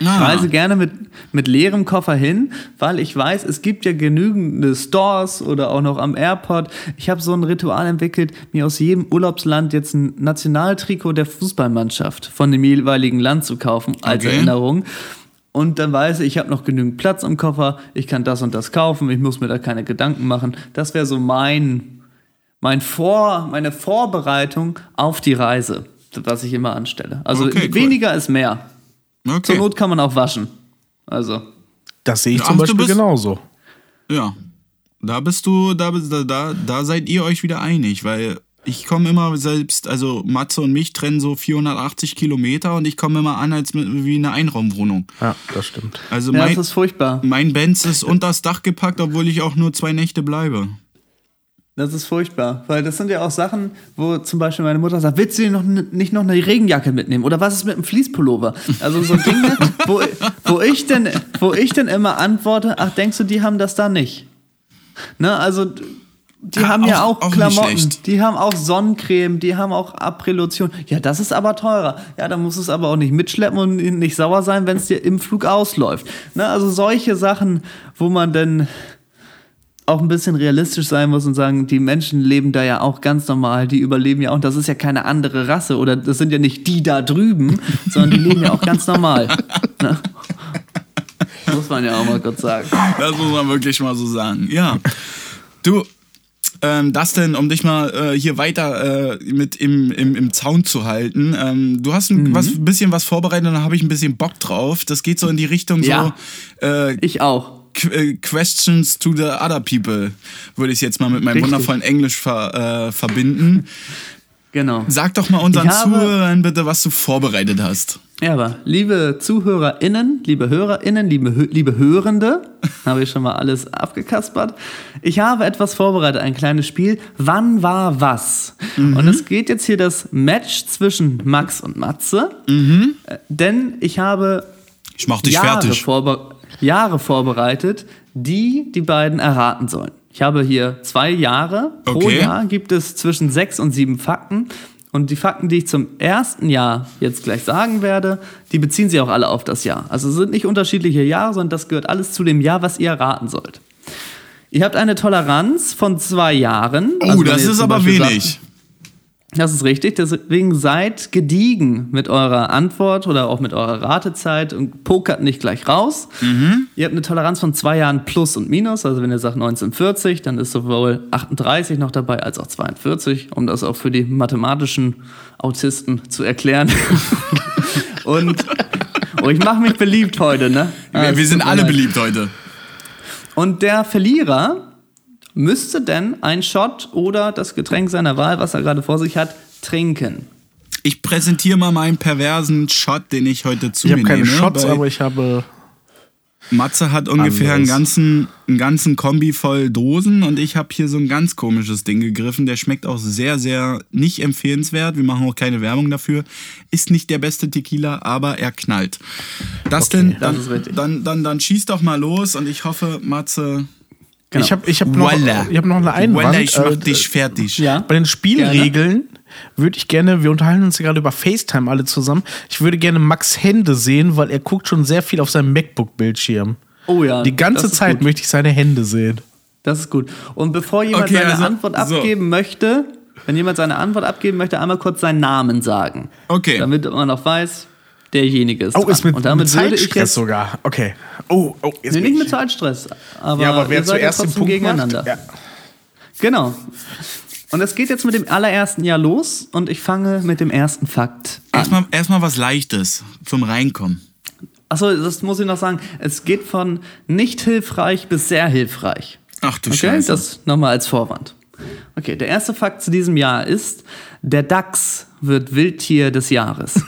Ich Ah. reise gerne mit, mit leerem Koffer hin, weil ich weiß, es gibt ja genügende Stores oder auch noch am Airport. Ich habe so ein Ritual entwickelt, mir aus jedem Urlaubsland jetzt ein Nationaltrikot der Fußballmannschaft von dem jeweiligen Land zu kaufen, als Okay. Erinnerung. Und dann weiß ich, ich habe noch genügend Platz im Koffer, ich kann das und das kaufen, ich muss mir da keine Gedanken machen. Das wäre so mein, mein Vor, meine Vorbereitung auf die Reise, was ich immer anstelle. Also Okay, cool. weniger ist mehr. Zur Okay. Not kann man auch waschen. Also, Das sehe ich Ach, zum Beispiel bist- genauso. Ja. Da bist du, da, da, da, da seid ihr euch wieder einig, weil ich komme immer selbst, also Matze und mich trennen so 480 Kilometer und ich komme immer an als mit, wie eine Einraumwohnung. Ja, das stimmt. Also ja, mein, das ist furchtbar. mein Benz ist unter das Dach gepackt, obwohl ich auch nur zwei Nächte bleibe. Das ist furchtbar. Weil das sind ja auch Sachen, wo zum Beispiel meine Mutter sagt, willst du dir noch, nicht noch eine Regenjacke mitnehmen? Oder was ist mit einem Fließpullover? Also so Dinge, wo, wo, ich denn, wo ich denn immer antworte, ach, denkst du, die haben das da nicht? Ne, also die Ah, haben ja auch- auch, auch nicht Klamotten, die haben auch Sonnencreme, die haben auch Aprelotion. Ja, das ist aber teurer. Ja, dann musst du es aber auch nicht mitschleppen und nicht sauer sein, wenn es dir im Flug ausläuft. Ne, also solche Sachen, wo man denn auch ein bisschen realistisch sein muss und sagen, die Menschen leben da ja auch ganz normal, die überleben ja auch, das ist ja keine andere Rasse oder das sind ja nicht die da drüben, sondern die leben ja auch ganz normal. Ne? Muss man ja auch mal kurz sagen. Das muss man wirklich mal so sagen. Ja. Du, ähm, das denn, um dich mal äh, hier weiter äh, mit im, im, im Zaun zu halten. Ähm, du hast ein was, bisschen was vorbereitet und da habe ich ein bisschen Bock drauf. Das geht so in die Richtung Ja. so äh, Ich auch. Äh, Questions to the other people, würde ich es jetzt mal mit meinem Richtig. wundervollen Englisch ver, äh, verbinden. Genau. Sag doch mal unseren habe- Zuhörern bitte, was du vorbereitet hast. Ja, aber liebe ZuhörerInnen, liebe HörerInnen, liebe, liebe Hörende, habe ich schon mal alles abgekaspert. Ich habe etwas vorbereitet, ein kleines Spiel. Wann war was? Und es geht jetzt hier das Match zwischen Max und Matze. Äh, Denn ich habe Ich mach dich Jahre, fertig. vorbe Jahre vorbereitet, die die beiden erraten sollen. Ich habe hier zwei Jahre. Pro Okay. Jahr gibt es zwischen sechs und sieben Fakten. Und die Fakten, die ich zum ersten Jahr jetzt gleich sagen werde, die beziehen sich auch alle auf das Jahr. Also es sind nicht unterschiedliche Jahre, sondern das gehört alles zu dem Jahr, was ihr erraten sollt. Ihr habt eine Toleranz von zwei Jahren. Oh, Also das ist aber Beispiel sagt- wenig. Das ist richtig, deswegen seid gediegen mit eurer Antwort oder auch mit eurer Ratezeit und pokert nicht gleich raus. Ihr habt eine Toleranz von zwei Jahren plus und minus, also wenn ihr sagt 1940, dann ist sowohl 38 noch dabei als auch 42, um das auch für die mathematischen Autisten zu erklären. und oh, ich mache mich beliebt heute, ne? Ah, wir, sind alle leid. beliebt heute. Und der Verlierer müsste denn ein Shot oder das Getränk seiner Wahl, was er gerade vor sich hat, trinken. Ich präsentiere mal meinen perversen Shot, den ich heute zu Ich mir habe keine nehme. Shots, aber ich habe. Matze hat ungefähr einen ganzen, einen ganzen Kombi voll Dosen und ich habe hier so ein ganz komisches Ding gegriffen. Der schmeckt auch sehr, sehr nicht empfehlenswert. Wir machen auch keine Werbung dafür. Ist nicht der beste Tequila, aber er knallt. Das denn, das dann, ist richtig. dann, dann, dann schieß doch mal los und ich hoffe, Matze. Genau. Ich habe ich hab noch, Voila. ich hab noch eine Einwand. Voila, ich mach Äh, dich fertig. Ja. Bei den Spielregeln würde ich gerne, wir unterhalten uns ja gerade über FaceTime alle zusammen. Ich würde gerne Max Hände sehen, weil er guckt schon sehr viel auf seinem MacBook-Bildschirm. Oh ja. Die ganze Zeit gut. möchte ich seine Hände sehen. Das ist gut. Und bevor jemand Okay, seine also, Antwort so. abgeben möchte, wenn jemand seine Antwort abgeben möchte, einmal kurz seinen Namen sagen. Okay. Damit man auch weiß, derjenige ist Oh, dran. ist mit, Und damit mit würde ich Zeitstress jetzt, sogar. Okay. Oh, oh, jetzt Nee, bin nicht ich- mit Zeitstress. Aber, Ja, aber wer ihr seid ja zuerst den Punkt gegeneinander. macht. Ja. Genau. Und es geht jetzt mit dem allerersten Jahr los und ich fange mit dem ersten Fakt an. Erstmal, erstmal was Leichtes zum Reinkommen. Achso, das muss ich noch sagen. Es geht von nicht hilfreich bis sehr hilfreich. Ach du Okay, Scheiße. das nochmal als Vorwand. Okay, der erste Fakt zu diesem Jahr ist, der Dachs wird Wildtier des Jahres.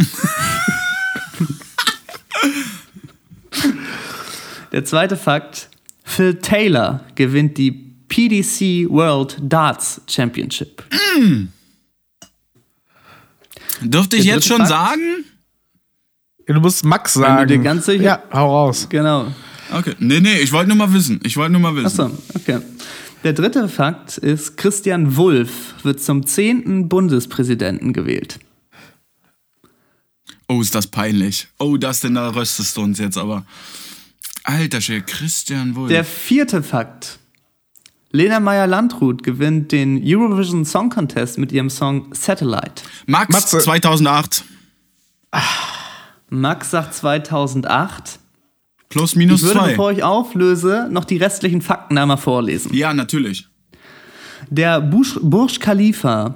der zweite Fakt, Phil Taylor gewinnt die PDC World Darts Championship. Dürfte ich jetzt schon Fakt? sagen? Ja, Du musst Max du sagen. dir ganz sicher- Ja, hau raus. Genau. Okay. Nee, nee, ich wollte nur mal wissen. Ich wollte nur mal wissen. Achso, okay. Der dritte Fakt ist, Christian Wulff wird zum zehnten Bundespräsidenten gewählt. Oh, ist das peinlich. Oh, das denn, da röstest du uns jetzt aber. Alter Schwede, Christian Wulff. Der vierte Fakt. Lena Meyer-Landrut gewinnt den Eurovision Song Contest mit ihrem Song Satellite. Max, Matze. 2008. Max sagt 2008. Plus, minus Ich würde, zwei. bevor ich auflöse, noch die restlichen Fakten einmal vorlesen. Ja, natürlich. Der Burj, Burj Khalifa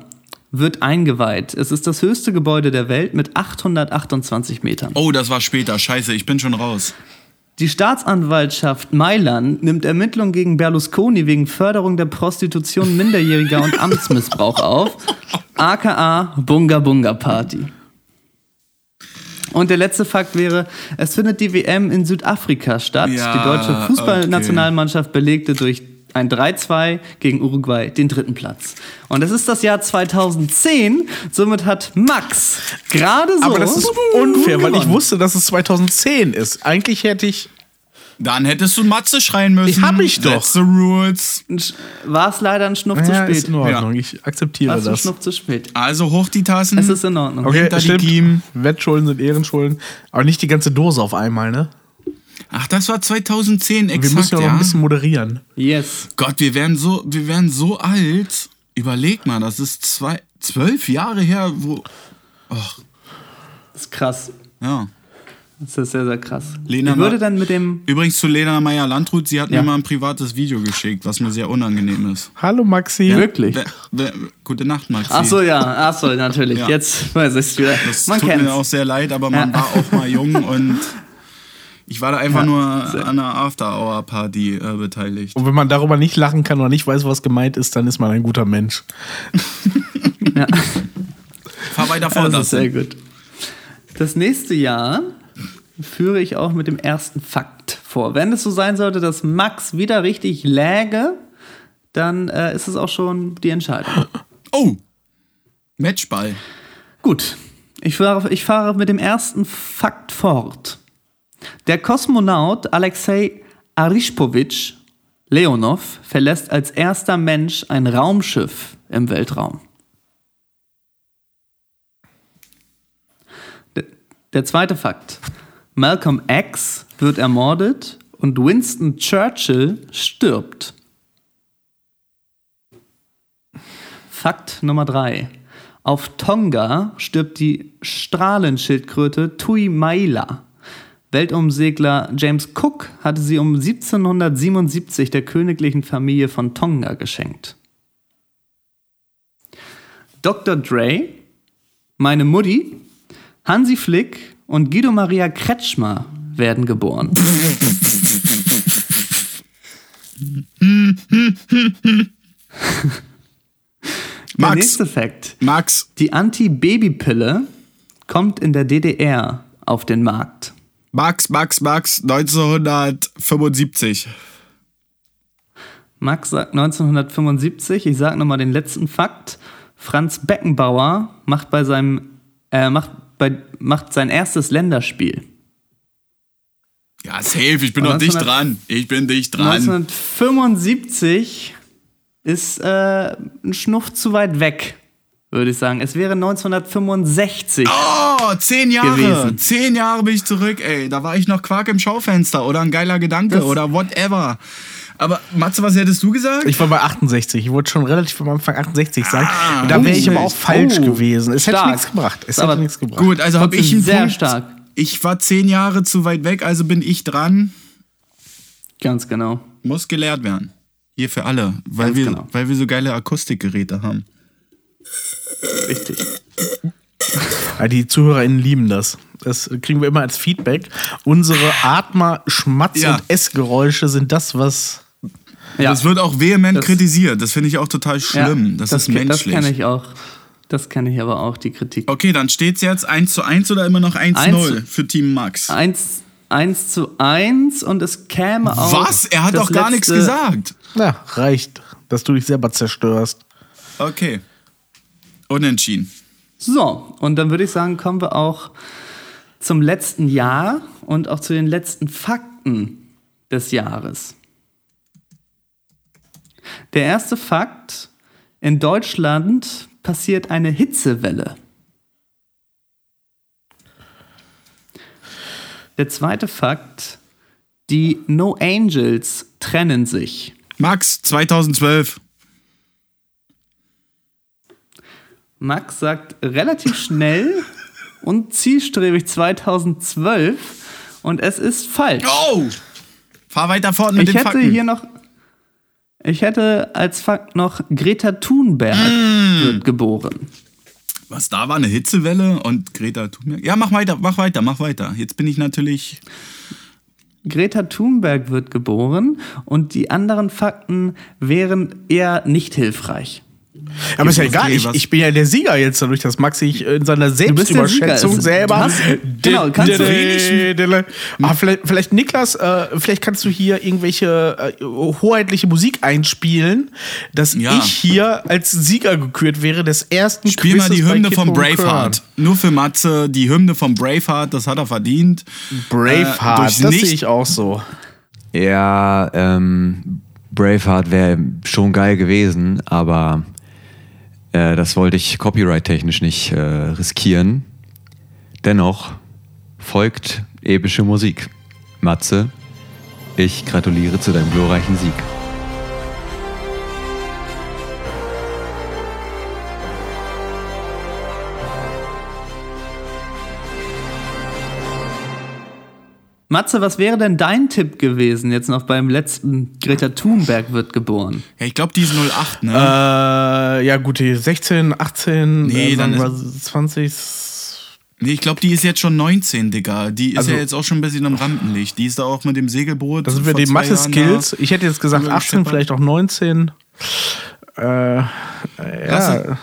wird eingeweiht. Es ist das höchste Gebäude der Welt mit 828 Metern. Oh, das war später. Scheiße, ich bin schon raus. Die Staatsanwaltschaft Mailand nimmt Ermittlungen gegen Berlusconi wegen Förderung der Prostitution Minderjähriger und Amtsmissbrauch auf. aka Bunga Bunga Party. Und der letzte Fakt wäre, es findet die WM in Südafrika statt. Ja, die deutsche Fußballnationalmannschaft belegte durch ein 3-2 gegen Uruguay den dritten Platz. Und es ist das Jahr 2010, somit hat Max gerade so. Aber das ist unfair, weil ich wusste, dass es 2010 ist. Eigentlich hätte ich. Dann hättest du Matze schreien müssen. Ich hab ich doch. That's the rules. War es leider ein Schnuff zu Ja, spät. ist in Ordnung. Ich akzeptiere War es ein das. Schnuff zu spät. Also hoch die Tassen. Es ist in Ordnung. Okay, Hinter stimmt. Kiemen. Wettschulden sind Ehrenschulden. Aber nicht die ganze Dose auf einmal, ne? Ach, das war 2010 Wir exakt, müssen ja noch ja. ein bisschen moderieren. Yes. Gott, wir werden so, wir werden so alt. Überleg mal, das ist zwei, zwölf Jahre her, wo. Ach, Das ist krass. ja. Das ist sehr, sehr krass. Lena ich würde dann mit dem. Übrigens zu Lena Meyer-Landrut, sie hat Ja. mir mal ein privates Video geschickt, was mir sehr unangenehm ist. Hallo Maxi. Wirklich? Wer- wer- gute Nacht, Maxi. Ach so, ja. Ach so, natürlich. Ja. Jetzt weiß ich es wieder. Das Man tut kennt mir auch sehr leid, aber man Ja. war auch mal jung und ich war da einfach Ja, nur an einer After-Hour-Party äh, beteiligt. Und wenn man darüber nicht lachen kann oder nicht weiß, was gemeint ist, dann ist man ein guter Mensch. Ja. Fahr weiter. Das ist sehr gut. Das nächste Jahr führe ich auch mit dem ersten Fakt vor. Wenn es so sein sollte, dass Max wieder richtig läge, dann äh, ist es auch schon die Entscheidung. Oh! Matchball. Gut, ich fahre, ich fahre mit dem ersten Fakt fort. Der Kosmonaut Alexei Arispowitsch Leonov verlässt als erster Mensch ein Raumschiff im Weltraum. Der, der zweite Fakt. Malcolm X wird ermordet und Winston Churchill stirbt. Fakt Nummer 3. Auf Tonga stirbt die Strahlenschildkröte Tui Maila. Weltumsegler James Cook hatte sie um 1777 der königlichen Familie von Tonga geschenkt. Dr. Dre, meine Mutti, Hansi Flick und Guido Maria Kretschmer werden geboren. Der Max. nächste Fakt. Max, Die Anti-Baby-Pille kommt in der DDR auf den Markt. Max, Max, Max, 1975. Max sagt 1975. Ich sage nochmal den letzten Fakt. Franz Beckenbauer macht bei seinem äh, macht, bei, macht sein erstes Länderspiel. Ja, safe, ich bin noch dicht 1900 dran. Ich bin dicht dran. 1975 ist äh, ein Schnuff zu weit weg, würde ich sagen. Es wäre 1965. Oh, zehn Jahre. gewesen. Zehn Jahre bin ich zurück, ey. Da war ich noch Quark im Schaufenster oder ein geiler Gedanke Das- oder whatever. Aber Matze, was hättest du gesagt? Ich war bei 68. Ich wollte schon relativ am Anfang 68 sagen. Ah, Und da wäre ich aber auch falsch Oh, gewesen. Es hätte stark. nichts gebracht. Es aber hätte nichts gebracht. Gut, also habe ich einen sehr Punkt. stark. Ich war zehn Jahre zu weit weg, also bin ich dran. Ganz genau. Muss gelehrt werden. Hier für alle, weil, Ganz wir, genau. weil wir so geile Akustikgeräte haben. Richtig. Ja, die ZuhörerInnen lieben das. Das kriegen wir immer als Feedback. Unsere Atmer-, Schmatz- Ja. und Essgeräusche sind das, was. Ja, Das wird auch vehement Das- kritisiert. Das finde ich auch total schlimm. das, ist ke- Das menschlich. kenne ich auch. Das kenne ich aber auch, die Kritik. Okay, dann steht es jetzt 1 zu 1 oder immer noch 1 Eins 0 zu- für Team Max. 1, 1 zu 1 und es käme auch. Was? Er hat das doch gar nichts gesagt. Na, reicht, dass du dich selber zerstörst. Okay. Unentschieden. So, und dann würde ich sagen, kommen wir auch zum letzten Jahr und auch zu den letzten Fakten des Jahres. Der erste Fakt: In Deutschland passiert eine Hitzewelle. Der zweite Fakt: Die No Angels trennen sich. Max, 2012. Max sagt relativ schnell und zielstrebig 2012 und es ist falsch. Oh! Fahr weiter fort mit ich den hätte Fakten. hier noch ich hätte als Fakt noch Greta Thunberg Mm. wird geboren. Was da war, eine Hitzewelle und Greta Thunberg. Ja, mach weiter, mach weiter, mach weiter. Jetzt bin ich natürlich. Greta Thunberg wird geboren und die anderen Fakten wären eher nicht hilfreich. Aber ist ja egal, ich, ich bin ja der Sieger jetzt, dadurch, dass Max sich in seiner. Selbstüberschätzung selber. hast- genau, kannst du wenig. Ah, vielleicht, vielleicht Niklas, äh, vielleicht kannst du hier irgendwelche äh, hoheitliche Musik einspielen, dass Ja. ich hier als Sieger gekürt wäre des ersten Spiel mal die Quizzes Hymne von Braveheart. Nur für Matze, die Hymne von Braveheart, das hat er verdient. Braveheart, Äh, das sehe ich auch so. Ja, ähm, Braveheart wäre schon geil gewesen, aber äh, das wollte ich copyright-technisch nicht äh, riskieren. Dennoch folgt epische Musik. Matze, ich gratuliere zu deinem glorreichen Sieg. Matze, was wäre denn dein Tipp gewesen jetzt noch beim letzten Greta Thunberg wird geboren? Ja, ich glaube, die ist 08, ne? Äh, ja, gut, die 16, 18, nee, äh, dann 20. Nee, ich glaube, die ist jetzt schon 19, Digga. Die ist also, ja jetzt auch schon ein bisschen am Rampenlicht. Die ist da auch mit dem Segelboot. Das sind wir die Mathe-Skills. Ich hätte jetzt gesagt also 18, vielleicht auch 19. Äh, ja. Lasse,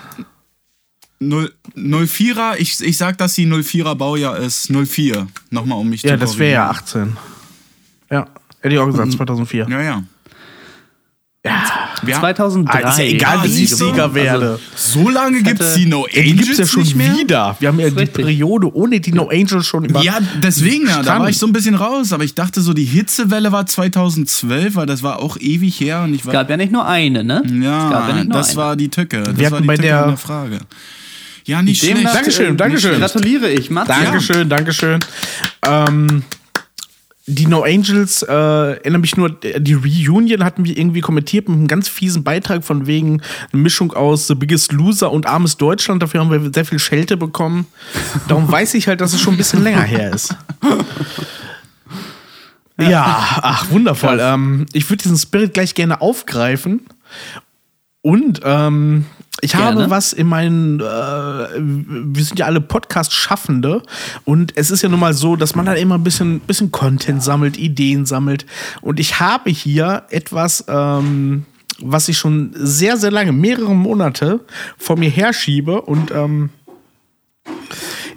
0, 04er, ich, ich sag, dass sie 04er Baujahr ist. 04, nochmal um mich ja, zu Ja, das wäre ja 18. Ja, hätte ich auch gesagt, hm. 2004. Ja, ja. Ja, wir 2003. Ah, ist ja egal, wie ich Sieger werde. Also, so lange gibt es die No Angels die gibt's ja schon wieder. Wir haben ja die Periode ohne die No Angels schon über. Ja, deswegen, ja, da war ich so ein bisschen raus. Aber ich dachte so, die Hitzewelle war 2012, weil das war auch ewig her. Und ich war es gab ja nicht nur eine, ne? Ja, ja nur das eine. war die Tücke. Das wir war die bei Tücke der, der Frage. Ja, nicht Demnach, schlecht. Dankeschön, äh, Dankeschön. Gratuliere ich, Matze. Dankeschön, Dankeschön. Ähm, die No Angels, äh, erinnere mich nur, die Reunion hatten wir irgendwie kommentiert mit einem ganz fiesen Beitrag von wegen eine Mischung aus The Biggest Loser und Armes Deutschland. Dafür haben wir sehr viel Schelte bekommen. Darum weiß ich halt, dass es schon ein bisschen länger her ist. Ja, ach, wundervoll. Ähm, ich würde diesen Spirit gleich gerne aufgreifen. Und ähm, ich Gerne. habe was in meinen, äh, wir sind ja alle Podcast-Schaffende und es ist ja nun mal so, dass man dann immer ein bisschen, bisschen Content sammelt, Ideen sammelt. Und ich habe hier etwas, ähm, was ich schon sehr, sehr lange, mehrere Monate vor mir herschiebe und ähm,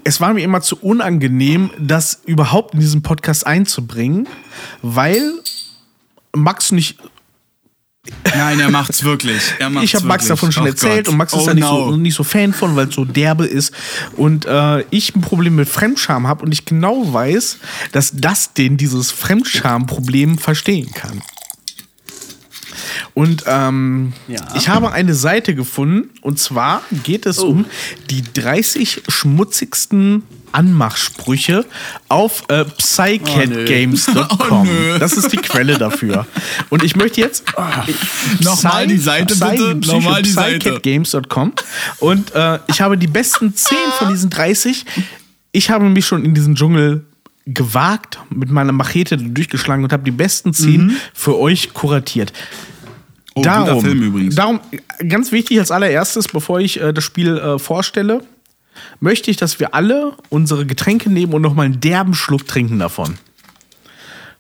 es war mir immer zu unangenehm, das überhaupt in diesen Podcast einzubringen, weil Max nicht Nein, er macht's wirklich. Er macht's ich habe Max wirklich. davon schon Oh erzählt Gott. und Max ist oh da nicht, no. so, nicht so Fan von, weil es so derbe ist. Und äh, ich ein Problem mit Fremdscham habe und ich genau weiß, dass das den dieses Fremdscham-Problem verstehen kann. Und ähm, Ja. ich habe eine Seite gefunden und zwar geht es um die 30 schmutzigsten Anmachsprüche auf äh, psycatgames.com. Oh, nö. das ist die Quelle dafür. Und ich möchte jetzt Nochmal die Seite, bitte. Nochmal die psycatgames.com und äh, ich habe die besten 10 von diesen 30. Ich habe mich schon in diesen Dschungel gewagt, mit meiner Machete durchgeschlagen und habe die besten 10 für euch kuratiert. Oh, guter Film übrigens. Darum, ganz wichtig als allererstes, bevor ich äh, das Spiel äh, vorstelle, möchte ich, dass wir alle unsere Getränke nehmen und nochmal einen derben Schluck trinken davon.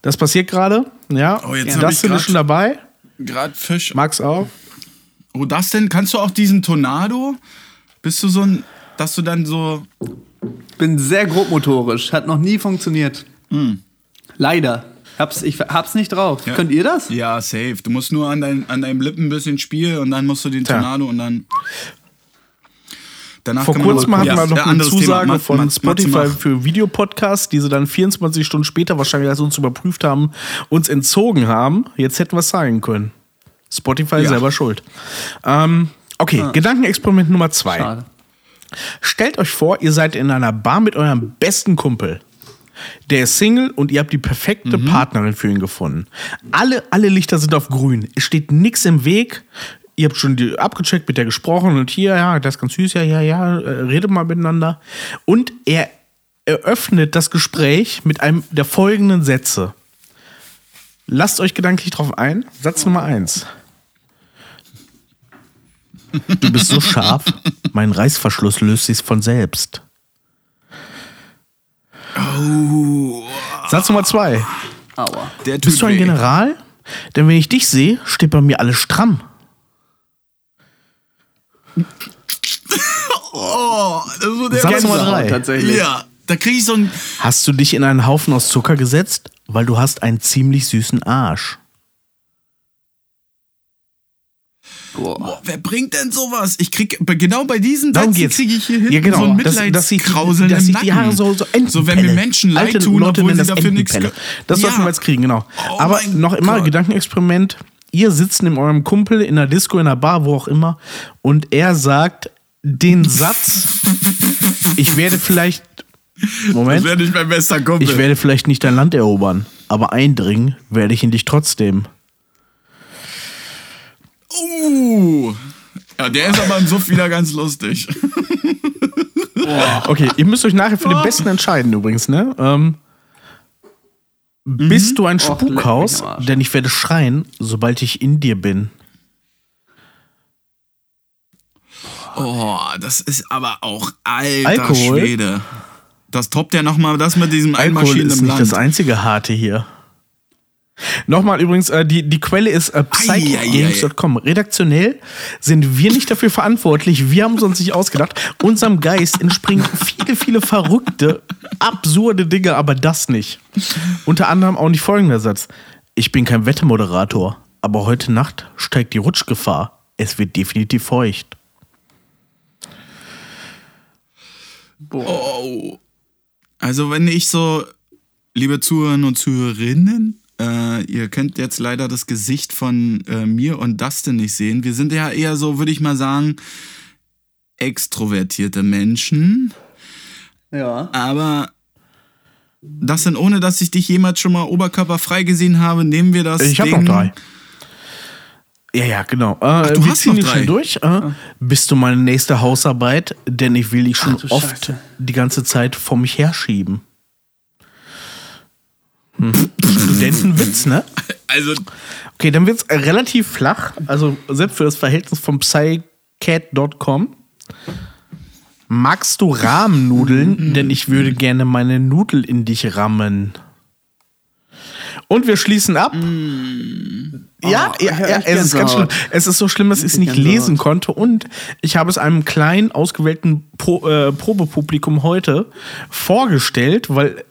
Das passiert gerade. Ja, Oh, jetzt ja. das ich sind schon dabei. Gerade Fisch. Max auch. Oh, das denn? Kannst du auch diesen Tornado? Bist du so ein, dass du dann so. Bin sehr grobmotorisch. Hat noch nie funktioniert. Leider. Hab's, ich hab's nicht drauf. Hm. Ja. Könnt ihr das? Ja, safe. Du musst nur an, dein, an deinem Lippen ein bisschen spielen und dann musst du den. Tornado und dann. Danach Vor kurzem mal- hatten wir noch eine Zusage Thema. Ma- von Spotify für Videopodcasts, die sie dann 24 Stunden später wahrscheinlich, als uns überprüft haben, uns entzogen haben. Jetzt hätten wir es sagen können. Spotify Ja. selber schuld. Ähm, okay, Gedankenexperiment Nummer zwei. Schade. Stellt euch vor, ihr seid in einer Bar mit eurem besten Kumpel. Der ist Single und ihr habt die perfekte Partnerin für ihn gefunden. Alle, alle Lichter sind auf grün. Es steht nichts im Weg. Ihr habt schon die, abgecheckt, mit der gesprochen und hier, ja, das ist ganz süß, ja, ja, ja, äh, redet mal miteinander. Und er eröffnet das Gespräch mit einem der folgenden Sätze. Lasst euch gedanklich drauf ein. Satz Nummer eins. Du bist so scharf, mein Reißverschluss löst sich von selbst. Satz Nummer zwei. Aua. Der Bist du ein weh. General? Denn wenn ich dich sehe, steht bei mir alles stramm. Oh, das ist so der Satz Nummer drei. Tatsächlich. Ja, da krieg ich so ein. Hast du dich in einen Haufen aus Zucker gesetzt? Weil du hast einen ziemlich süßen Arsch. Boah, wer bringt denn sowas? Ich krieg genau bei diesen Darum Sätzen kriege ich hier hinten Ja, genau. so ein Das- dass die- Mitleidskrauseln dass im sich die. Haare so- so so wenn mir. Menschen leid Alte tun, Leute obwohl sie das dafür nichts. Das sollten wir jetzt kriegen, genau. Oh Aber noch immer Gott. Gedankenexperiment. Ihr sitzt in eurem Kumpel in einer Disco, in einer Bar, wo auch immer, und er sagt den Satz, ich werde vielleicht, Das Moment, wäre nicht mein bester Kumpel. ich werde vielleicht nicht dein Land erobern, aber eindringen werde ich in dich trotzdem. uh. Ja, der ist aber im Suff wieder ganz lustig. Okay, ihr müsst euch nachher für den Besten entscheiden übrigens, ne? Ähm, Bist du ein Spukhaus? Denn ich werde schreien, sobald ich in dir bin. Oh, das ist aber auch alter Alkohol? Schwede. Das toppt ja nochmal das mit diesem Alkohol ist nicht Land. das einzige Harte hier. Nochmal übrigens, äh, die, die Quelle ist äh, psychgames.com. Redaktionell sind wir nicht dafür verantwortlich. Wir haben es uns nicht ausgedacht. Unserem Geist entspringen viele, viele verrückte, absurde Dinge, aber das nicht. Unter anderem auch nicht folgender Satz. Ich bin kein Wettermoderator, aber heute Nacht steigt die Rutschgefahr. Es wird definitiv feucht. Oh. Also wenn ich so, liebe Zuhörer und Zuhörerinnen, äh, ihr könnt jetzt leider das Gesicht von äh, mir und Dustin nicht sehen. Wir sind ja eher so, würde ich mal sagen, extrovertierte Menschen. Ja. Aber Das sind, ohne dass ich dich jemals schon mal oberkörperfrei gesehen habe, nehmen wir das. Ich habe noch drei. Ja, ja, genau. Äh, du wir hast ziehen noch drei? durch. Äh, Bist du meine nächste Hausarbeit? Denn ich will dich schon du oft Scheiße. die ganze Zeit vor mich herschieben. Hm. Studentenwitz, ne? Also, Okay, dann wird's relativ flach. Also selbst für das Verhältnis von psycat.com. Magst du Rahmennudeln? Denn ich würde gerne meine Nudel in dich rammen. Und wir schließen ab. Ja, Oh, ja, ja echt es ist ganz schlimm. Es ist so schlimm, dass ich es nicht lesen konnte. Und ich habe es einem kleinen, ausgewählten Pro, äh, Probepublikum heute vorgestellt, weil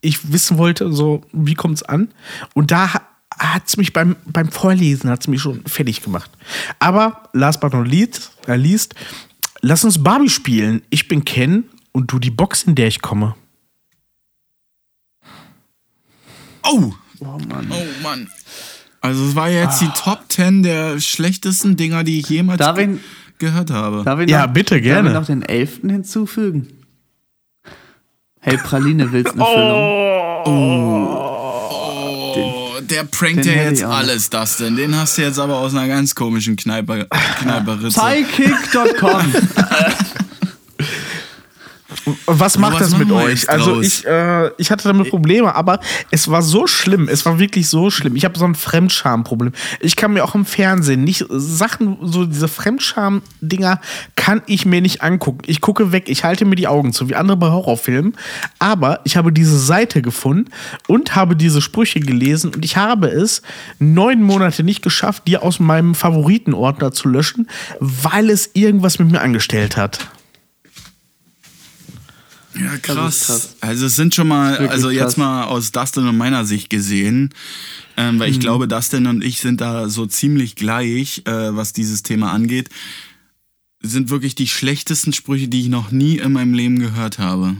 ich wissen wollte, so, wie kommt's an? Und da hat es mich beim, beim Vorlesen hat's mich schon fertig gemacht. Aber last but not least, äh, least, lass uns Barbie spielen. Ich bin Ken und du die Box, in der ich komme. oh, Oh Mann. oh Mann. Also, es war jetzt die Top 10 der schlechtesten Dinger, die ich jemals Darf ich, ge gehört habe. darf ich Ja, noch, bitte, gerne. Darf ich noch den elften hinzufügen? Hey, Praline, willst du eine Füllung? Oh, der prankt den ja jetzt alles, Dustin. Den hast du jetzt aber aus einer ganz komischen Kneipe, Kneiperitze. Psychic.com. Was macht was das mit euch? Also draus? ich, äh, ich hatte damit Probleme, aber es war so schlimm. Es war wirklich so schlimm. Ich habe so ein Fremdscham-Problem. Ich kann mir auch im Fernsehen nicht Sachen, so diese Fremdscham-Dinger kann ich mir nicht angucken. Ich gucke weg, ich halte mir die Augen zu, wie andere bei Horrorfilmen. Aber ich habe diese Seite gefunden und habe diese Sprüche gelesen und ich habe es neun Monate nicht geschafft, die aus meinem Favoritenordner zu löschen, weil es irgendwas mit mir angestellt hat. Ja, krass. krass. Also es sind schon mal, also jetzt krass. mal aus Dustin und meiner Sicht gesehen, ähm, Mhm. weil ich glaube, Dustin und ich sind da so ziemlich gleich, äh, was dieses Thema angeht, sind wirklich die schlechtesten Sprüche, die ich noch nie in meinem Leben gehört habe.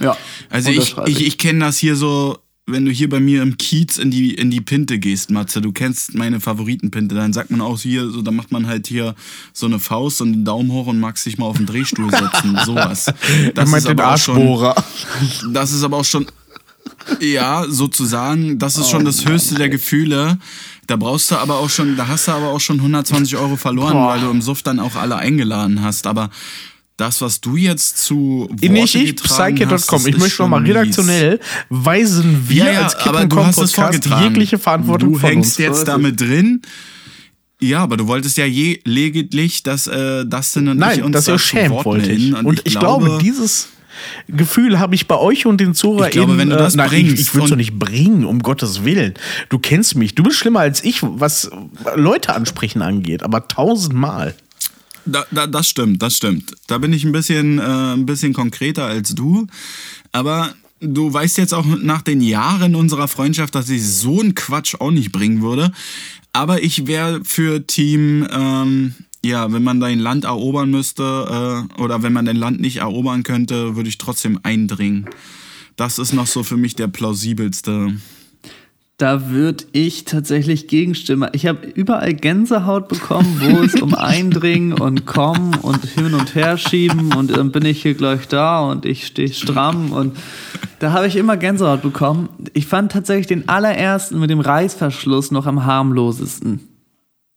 Ja. Also ich, ich, ich kenne das hier so, wenn du hier bei mir im Kiez in die, in die Pinte gehst, Matze, du kennst meine Favoritenpinte, dann sagt man auch hier, so, da macht man halt hier so eine Faust und einen Daumen hoch und magst dich mal auf den Drehstuhl setzen, sowas. Meint den aber auch schon, das ist aber auch schon, ja, sozusagen, das ist schon das höchste der Gefühle. Da brauchst du aber auch schon, da hast du aber auch schon 120 Euro verloren, Boah. weil du im Suff dann auch alle eingeladen hast. Aber das, was du jetzt zu Worte Nicht ich, psyche.com. Ich möchte nochmal redaktionell weisen wir Ja, ja, als Kippen aber du hast es Podcast jegliche Verantwortung Du von hängst uns. jetzt damit drin. Ja, aber du wolltest ja je lediglich, dass äh, Dustin und ich Nein, uns das schämt Wort wollte ich. melden. Und, ich, glaube, dieses Gefühl habe ich bei euch und den ZuhörerInnen. Ich glaube, wenn du das nein, bringst ich, ich würde es doch und- nicht bringen, um Gottes Willen. Du kennst mich. Du bist schlimmer als ich, was Leute ansprechen angeht, aber tausendmal. Da, da, das stimmt, das stimmt. Da bin ich ein bisschen, äh, ein bisschen konkreter als du. Aber du weißt jetzt auch nach den Jahren unserer Freundschaft, dass ich so einen Quatsch auch nicht bringen würde. Aber ich wäre für Team, ähm, ja, wenn man dein Land erobern müsste äh, oder wenn man dein Land nicht erobern könnte, würde ich trotzdem eindringen. Das ist noch so für mich der plausibelste. Da würde ich tatsächlich gegenstimmen. Ich habe überall Gänsehaut bekommen, wo es um Eindringen und Kommen und hin und her schieben und dann bin ich hier gleich da und ich stehe stramm und da habe ich immer Gänsehaut bekommen. Ich fand tatsächlich den allerersten mit dem Reißverschluss noch am harmlosesten.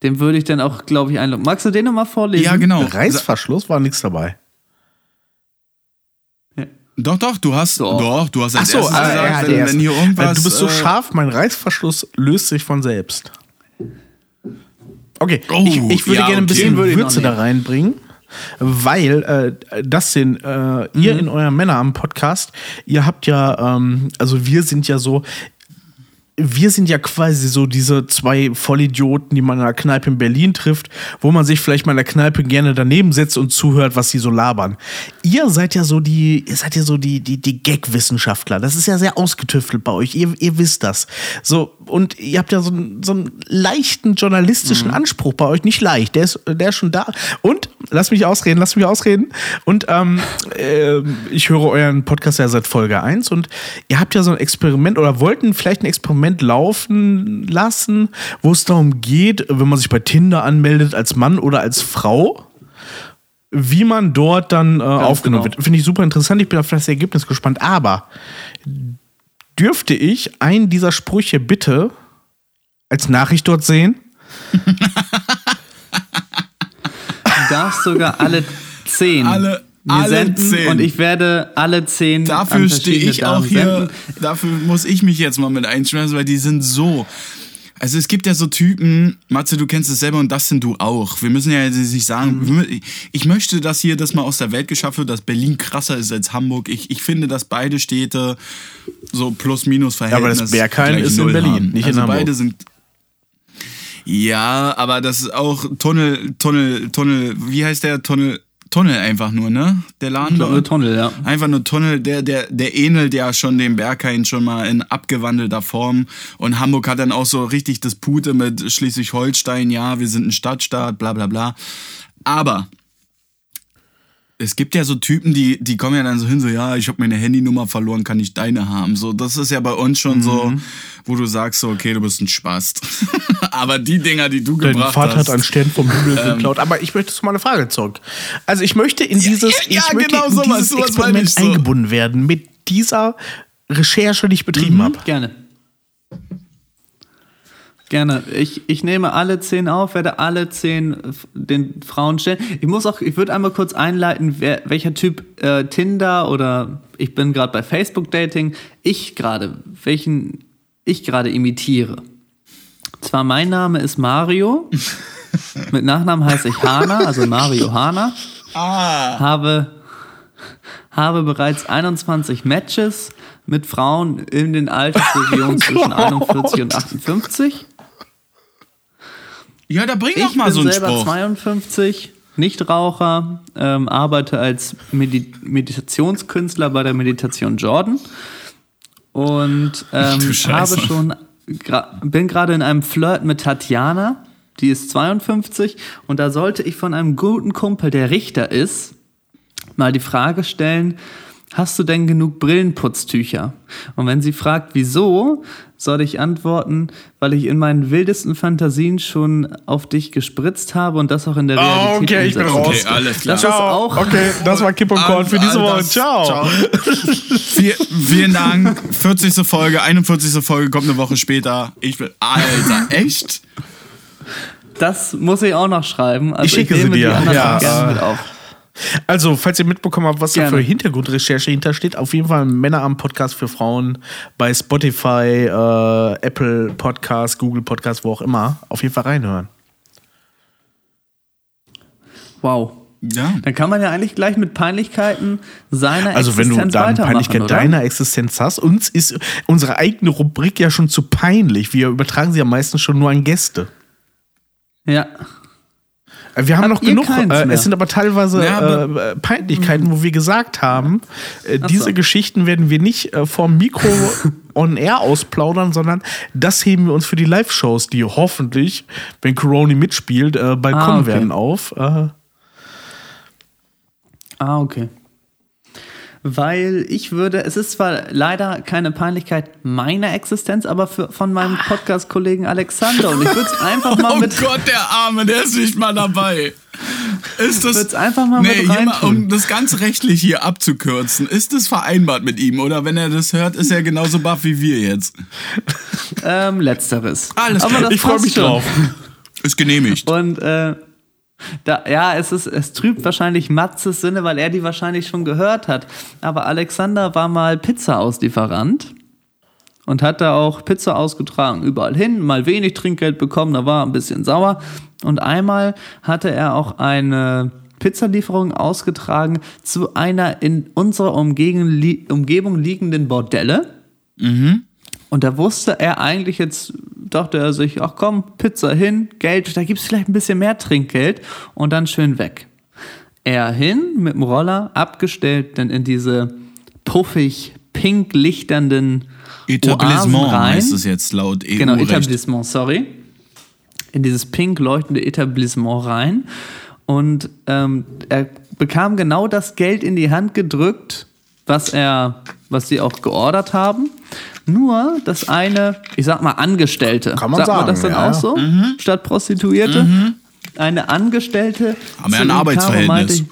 Den würde ich dann auch, glaube ich, einloggen. Magst du den nochmal vorlesen? Ja, genau. Reißverschluss war nichts dabei. Doch, doch, du hast, Doch. doch, du hast als Achso, erstes gesagt, ja, wenn, wenn hier erste. irgendwas. du bist so äh, scharf, mein Reißverschluss löst sich von selbst. Okay, Oh, ich, ich würde ja, gerne ein bisschen Würze da reinbringen. Weil äh, das sind äh, ihr Mhm. in eurem Männer am Podcast, ihr habt ja, ähm, also wir sind ja so, wir sind ja quasi so diese zwei Vollidioten, die man in einer Kneipe in Berlin trifft, wo man sich vielleicht mal in der Kneipe gerne daneben setzt und zuhört, was sie so labern. Ihr seid ja so die, ihr seid ja so die, die, die Gag-Wissenschaftler. Das ist ja sehr ausgetüftelt bei euch. Ihr, ihr wisst das. So, und ihr habt ja so, einen- so einen leichten journalistischen Anspruch bei euch. Nicht leicht, der ist, der ist schon da. Und, lass mich ausreden, lass mich ausreden. Und ähm, äh, ich höre euren Podcast ja seit Folge 1 und ihr habt ja so ein Experiment oder wollten vielleicht ein Experiment laufen lassen, wo es darum geht, wenn man sich bei Tinder anmeldet als Mann oder als Frau, wie man dort dann äh, aufgenommen genau. wird. Finde ich super interessant. Ich bin auf das Ergebnis gespannt. Aber dürfte ich einen dieser Sprüche bitte als Nachricht dort sehen? Du darfst sogar alle zehn. Alle- mir alle senden zehn. Und ich werde alle zehn. Dafür stehe ich auch Damen hier. senden. Dafür muss ich mich jetzt mal mit einschmeißen, weil die sind so. Also es gibt ja so Typen, Matze, du kennst es selber und das sind du auch. Wir müssen ja jetzt nicht sagen, Mhm. wir ich möchte, dass hier das mal aus der Welt geschafft wird, dass Berlin krasser ist als Hamburg. Ich, ich finde, dass beide Städte so plus minus Ja, Verhältnis aber das Berghain gleich ist in Berlin, haben. nicht in also Hamburg. beide sind ja, aber das ist auch Tunnel, Tunnel, Tunnel, wie heißt der Tunnel? Tunnel einfach nur, ne? Der Laden Tunnel, dort? Tunnel, ja. Einfach nur Tunnel, der, der, der ähnelt ja schon dem Berghain schon mal in abgewandelter Form. Und Hamburg hat dann auch so richtig das Pute mit Schleswig-Holstein, ja, wir sind ein Stadtstaat, bla bla bla. Aber es gibt ja so Typen, die, die kommen ja dann so hin, so, ja, ich habe meine Handynummer verloren, kann ich deine haben. So, das ist ja bei uns schon so, Mhm. wo du sagst, so, okay, du bist ein Spast. Aber die Dinger, die du Dein gebracht Vater hast. hat einen Stern vom Himmel geklaut. Aber ich möchte zu meiner Frage zurück. Also ich möchte in dieses, ja, ich möchte genau in sowas, dieses sowas Experiment ich so. eingebunden werden mit dieser Recherche, die ich betrieben habe. Gerne. Gerne. Ich, ich nehme alle zehn auf, werde alle zehn den Frauen stellen. Ich muss auch, ich würde einmal kurz einleiten, wer, welcher Typ äh, Tinder oder ich bin gerade bei Facebook Dating, ich gerade, welchen ich gerade imitiere. Zwar mein Name ist Mario, mit Nachnamen heiße ich Hana, also Mario Hana. Habe, habe bereits 21 Matches mit Frauen in den Altersregionen zwischen 41 und 58. Ja, da bring Ich doch mal bin so einen selber Spruch. 52, Nichtraucher, ähm, arbeite als Medi Meditationskünstler bei der Meditation Jordan und ähm, habe schon bin gerade in einem Flirt mit Tatjana, die ist 52 und da sollte ich von einem guten Kumpel, der Richter ist, mal die Frage stellen, hast du denn genug Brillenputztücher? Und wenn sie fragt, wieso, soll ich antworten, weil ich in meinen wildesten Fantasien schon auf dich gespritzt habe und das auch in der Realität Oh, okay, ich bin raus. Okay, alles klar. Das ist auch Okay, das war Kipp und Korn für diese Woche. das- Ciao. Viel, vielen Dank. 40. Folge, 41. Folge kommt eine Woche später. Ich bin. Alter, echt? Das muss ich auch noch schreiben. Also Ich schicke nehme sie dir. Die Ja, auch gerne mit auf. Also, falls ihr mitbekommen habt, was da Gerne. für Hintergrundrecherche hintersteht, auf jeden Fall ein Männerabend-Podcast für Frauen bei Spotify, äh, Apple Podcast, Google Podcast, wo auch immer. Auf jeden Fall reinhören. Wow. Ja. Dann kann man ja eigentlich gleich mit Peinlichkeiten seiner Also, wenn du Existenz dann weitermachen, Peinlichkeit oder? deiner Existenz hast, uns ist unsere eigene Rubrik ja schon zu peinlich. Wir übertragen sie ja meistens schon nur an Gäste. Ja. Wir haben Habt noch genug. Äh, es sind aber teilweise Ja, aber- äh, äh, Peinlichkeiten, wo wir gesagt haben, äh, diese so. Geschichten werden wir nicht äh, vom Mikro on air ausplaudern, sondern das heben wir uns für die Live-Shows, die hoffentlich, wenn Corona mitspielt, äh, bald Ah, kommen okay. werden auf. Äh, Ah, okay. Weil ich würde, es ist zwar leider keine Peinlichkeit meiner Existenz, aber für, von meinem Podcast-Kollegen Alexander. Und ich würde es einfach mal Oh mit. Gott, der Arme, der ist nicht mal dabei. Ist das. Würd's einfach mal nee, mit hier mal, um das ganz rechtlich hier abzukürzen, ist das vereinbart mit ihm? Oder wenn er das hört, ist er genauso baff wie wir jetzt? Ähm, letzteres. Alles aber klar, das ich freue mich schon. drauf. Ist genehmigt. Und äh, da, ja, es, ist, es trübt wahrscheinlich Matzes Sinne, weil er die wahrscheinlich schon gehört hat. Aber Alexander war mal Pizza-Auslieferant und hat da auch Pizza ausgetragen, überall hin, mal wenig Trinkgeld bekommen, da war er ein bisschen sauer. Und einmal hatte er auch eine Pizzalieferung ausgetragen zu einer in unserer Umgegend, Umgebung liegenden Bordelle. Und da wusste er eigentlich jetzt, dachte er sich, ach komm, Pizza hin, Geld, da gibt es vielleicht ein bisschen mehr Trinkgeld und dann schön weg. Er hin mit dem Roller, abgestellt, dann in diese puffig pink lichternden Etablissement Oasen rein. heißt es jetzt laut EU. Genau, -Recht. Etablissement, sorry. In dieses pink leuchtende Etablissement rein. Und ähm, er bekam genau das Geld in die Hand gedrückt, was er, was sie auch geordert haben. Nur das eine, ich sag mal, Angestellte. Kann man sagt man sagen, das dann ja, auch so? Statt Prostituierte? Eine Angestellte. Haben wir zu ein ihm kam und Arbeitsverhältnis. meinte,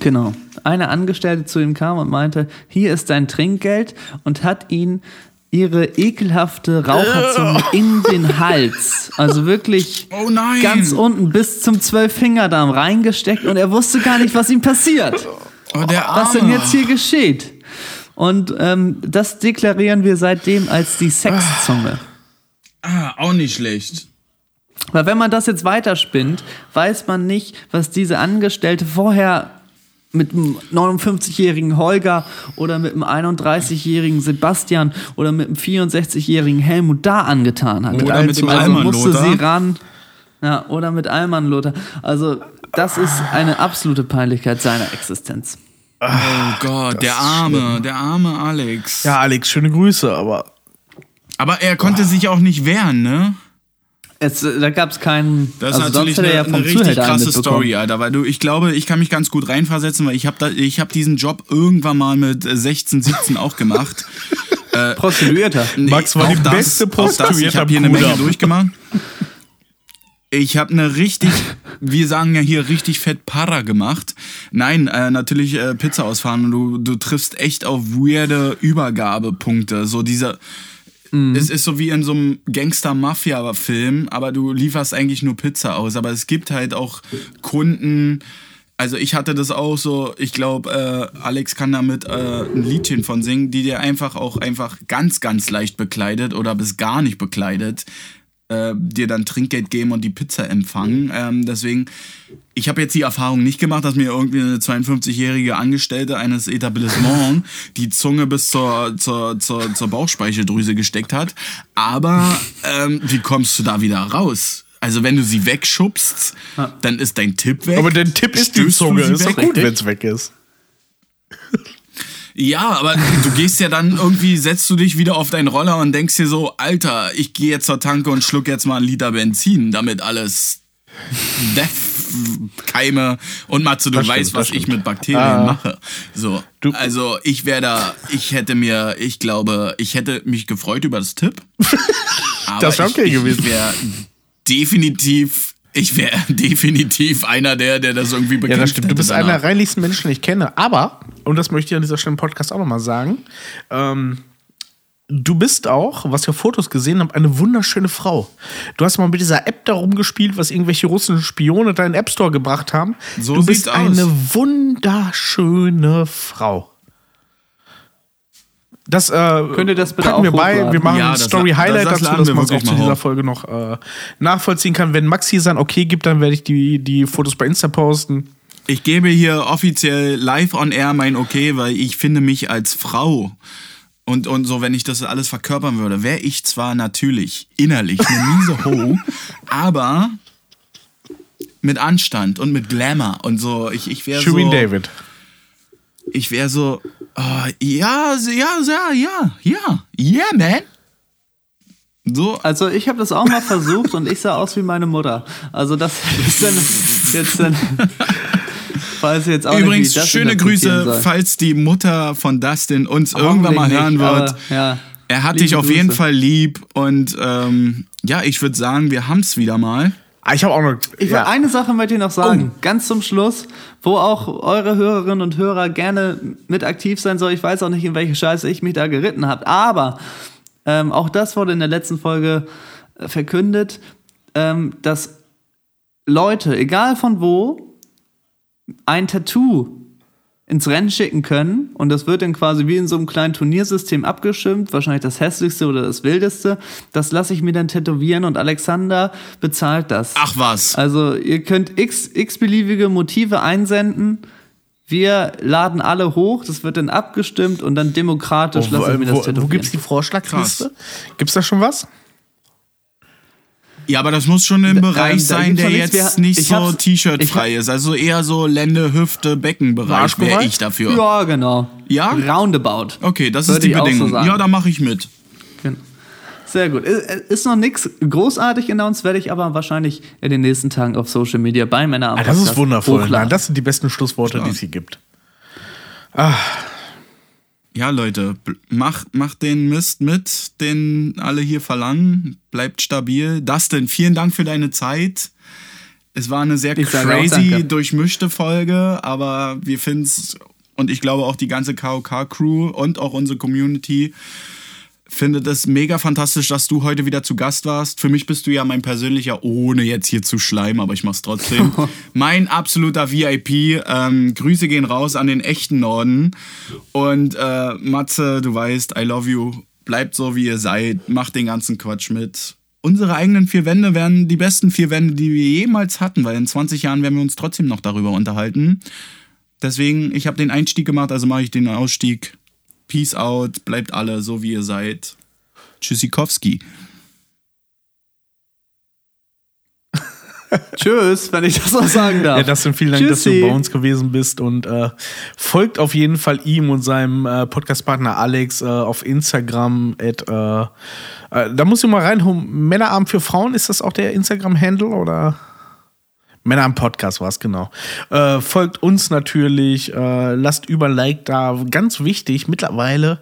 Genau. Eine Angestellte zu ihm kam und meinte, hier ist dein Trinkgeld und hat ihn ihre ekelhafte Raucherzunge in den Hals, also wirklich Oh nein. ganz unten bis zum Zwölffingerdarm reingesteckt und er wusste gar nicht, was ihm passiert. Oh, der Was denn jetzt hier geschieht. Und ähm, das deklarieren wir seitdem als die Sexzunge. Ah, auch nicht schlecht. Weil wenn man das jetzt weiterspinnt, weiß man nicht, was diese Angestellte vorher mit einem 59-jährigen Holger oder mit einem 31-jährigen Sebastian oder mit einem 64-jährigen Helmut da angetan hat. Oder mit dem also Alman musste sie ran. Ja, oder mit Alman Lothar. Also das ist eine absolute Peinlichkeit seiner Existenz. Oh Gott, der arme, der arme Alex. Ja, Alex, schöne Grüße, aber Aber er konnte sich auch nicht wehren, ne? Es, äh, da gab es keinen. Das ist also natürlich hätte er eine, ja eine richtig krasse. Story, Alter. Weil du, ich glaube, ich kann mich ganz gut reinversetzen, weil ich habe ich hab diesen Job irgendwann mal mit äh, 16, 17 auch gemacht. Prostituierter. Max war die beste auch das, Ich Prostituierte habe hier eine Menge durchgemacht. Ich habe eine richtig, wir sagen ja hier richtig fett Para gemacht. Nein, äh, natürlich äh, Pizza ausfahren und du, du triffst echt auf weirde Übergabepunkte. So dieser, es ist so wie in so einem Gangster-Mafia-Film, aber du lieferst eigentlich nur Pizza aus. Aber es gibt halt auch Kunden, also ich hatte das auch so, ich glaube, äh, Alex kann damit äh, ein Liedchen von singen, die dir einfach auch einfach ganz, ganz leicht bekleidet oder bis gar nicht bekleidet, äh, dir dann Trinkgeld geben und die Pizza empfangen. Ähm, deswegen, ich habe jetzt die Erfahrung nicht gemacht, dass mir irgendwie eine 52-jährige Angestellte eines Etablissements die Zunge bis zur, zur, zur, zur Bauchspeicheldrüse gesteckt hat. Aber ähm, wie kommst du da wieder raus? Also wenn du sie wegschubst, dann ist dein Tipp weg. Aber der Tipp ist die Zunge. Ist doch gut, wenn es weg ist. Ja, aber du gehst ja dann irgendwie, setzt du dich wieder auf deinen Roller und denkst dir so, Alter, ich gehe jetzt zur Tanke und schluck jetzt mal einen Liter Benzin, damit alles Death-Keime und Matze, du stimmt, weißt, was das ich stimmt. mit Bakterien Ah. mache. So, Du- also ich wäre da, ich hätte mir, ich glaube, ich hätte mich gefreut über das Tipp. Aber Das wär okay ich, gewesen. Ich wäre definitiv, ich wäre definitiv einer der, der das irgendwie bekämpft Ja, das stimmt. Du bist danach. einer der reinlichsten Menschen, die ich kenne. Aber, und das möchte ich an dieser Stelle im Podcast auch nochmal sagen, ähm, du bist auch, was auf Fotos gesehen habe, eine wunderschöne Frau. Du hast mal mit dieser App da rumgespielt, was irgendwelche russischen Spione da in den App Store gebracht haben. So du bist aus. eine wunderschöne Frau. Das äh, Könnt ihr das bitte packen wir auch bei. Wir machen Ja, ein das- Story-Highlight das- das dazu, dass man es auch zu dieser hoch. Folge noch äh, nachvollziehen kann. Wenn Maxi sein Okay gibt, dann werde ich die, die Fotos bei Insta posten. Ich gebe hier offiziell live on air mein Okay, weil ich finde mich als Frau und, und so, wenn ich das alles verkörpern würde, wäre ich zwar natürlich innerlich eine miese Ho, aber mit Anstand und mit Glamour und so. Ich, ich wäre so. Shirin David. Ich wäre so. Oh, ja, ja, ja, ja, ja, yeah, man. So, Also ich habe das auch mal versucht und ich sah aus wie meine Mutter. Also das ist dann jetzt dann. Weiß jetzt auch Übrigens, nicht, schöne Grüße, falls die Mutter von Dustin uns irgendwann mal hören nicht, wird. aber, ja. Er hat Liebe dich auf jeden Grüße. Fall lieb und ähm, ja, ich würde sagen, wir haben es wieder mal. Ah, ich habe auch noch. Ich ja. will eine Sache möchte ich noch sagen, ganz zum Schluss, wo auch eure Hörerinnen und Hörer gerne mit aktiv sein soll. Ich weiß auch nicht, in welche Scheiße ich mich da geritten habe, aber ähm, auch das wurde in der letzten Folge äh, verkündet, ähm, dass Leute, egal von wo, ein Tattoo ins Rennen schicken können und das wird dann quasi wie in so einem kleinen Turniersystem abgestimmt, wahrscheinlich das hässlichste oder das wildeste. Das lasse ich mir dann tätowieren und Alexander bezahlt das. Ach was. Also ihr könnt x, x beliebige Motive einsenden. Wir laden alle hoch, das wird dann abgestimmt und dann demokratisch Wo, lasse ich mir das wo, wo tätowieren. gibt es die Vorschlagliste? Gibt es da schon was? Ja, aber das muss schon im Da- Bereich ähm, da sein, der jetzt Wir- nicht ich so T-Shirt-frei ist. Also eher so Lände, Hüfte, Beckenbereich wäre ich dafür. Ja, genau. Ja? Roundabout. Okay, das Würde ist die so Bedingung. sagen. ja, da mache ich mit. Genau. Sehr gut. Ist noch nichts großartig announced, werde ich aber wahrscheinlich in den nächsten Tagen auf Social Media bei Männer am Ah, das ist wundervoll. Nein, das sind die besten Schlussworte, die es hier gibt. Ja, Leute, macht, macht den Mist mit, den alle hier verlangen. Bleibt stabil. Dustin, vielen Dank für deine Zeit. Es war eine sehr Ich auch crazy, durchmischte Folge, aber wir finden es, und ich glaube auch die ganze KOK-Crew und auch unsere Community findet es mega fantastisch, dass du heute wieder zu Gast warst. Für mich bist du ja mein persönlicher, ohne jetzt hier zu schleimen, aber ich mach's trotzdem. mein absoluter VIP. Ähm, Grüße gehen raus an den echten Norden. Und äh, Matze, du weißt, I love you. Bleibt so, wie ihr seid. Macht den ganzen Quatsch mit. Unsere eigenen vier Wände werden die besten vier Wände, die wir jemals hatten, weil in 20 Jahren werden wir uns trotzdem noch darüber unterhalten. Deswegen, ich habe den Einstieg gemacht, also mache ich den Ausstieg. Peace out, bleibt alle so, wie ihr seid. Tschüssikowski. Tschüss, wenn ich das noch sagen darf. Ja, Dustin, vielen Dank, dass Tschüssi. du bei uns gewesen bist und äh, folgt auf jeden Fall ihm und seinem äh, Podcastpartner Alex äh, auf Instagram. At, äh, äh, da muss ich mal reinholen. Männerabend für Frauen, ist das auch der Instagram-Handle oder? Männer am Podcast war es genau. Äh, folgt uns natürlich, äh, lasst über Like da. Ganz wichtig, mittlerweile,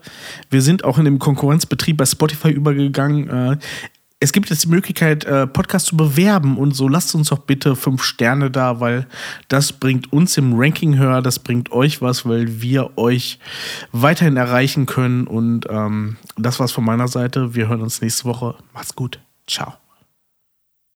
wir sind auch in dem Konkurrenzbetrieb bei Spotify übergegangen. Äh, es gibt jetzt die Möglichkeit, äh, Podcast zu bewerben und so. Lasst uns doch bitte fünf Sterne da, weil das bringt uns im Ranking höher, das bringt euch was, weil wir euch weiterhin erreichen können. Und ähm, das war's von meiner Seite. Wir hören uns nächste Woche. Macht's gut. Ciao.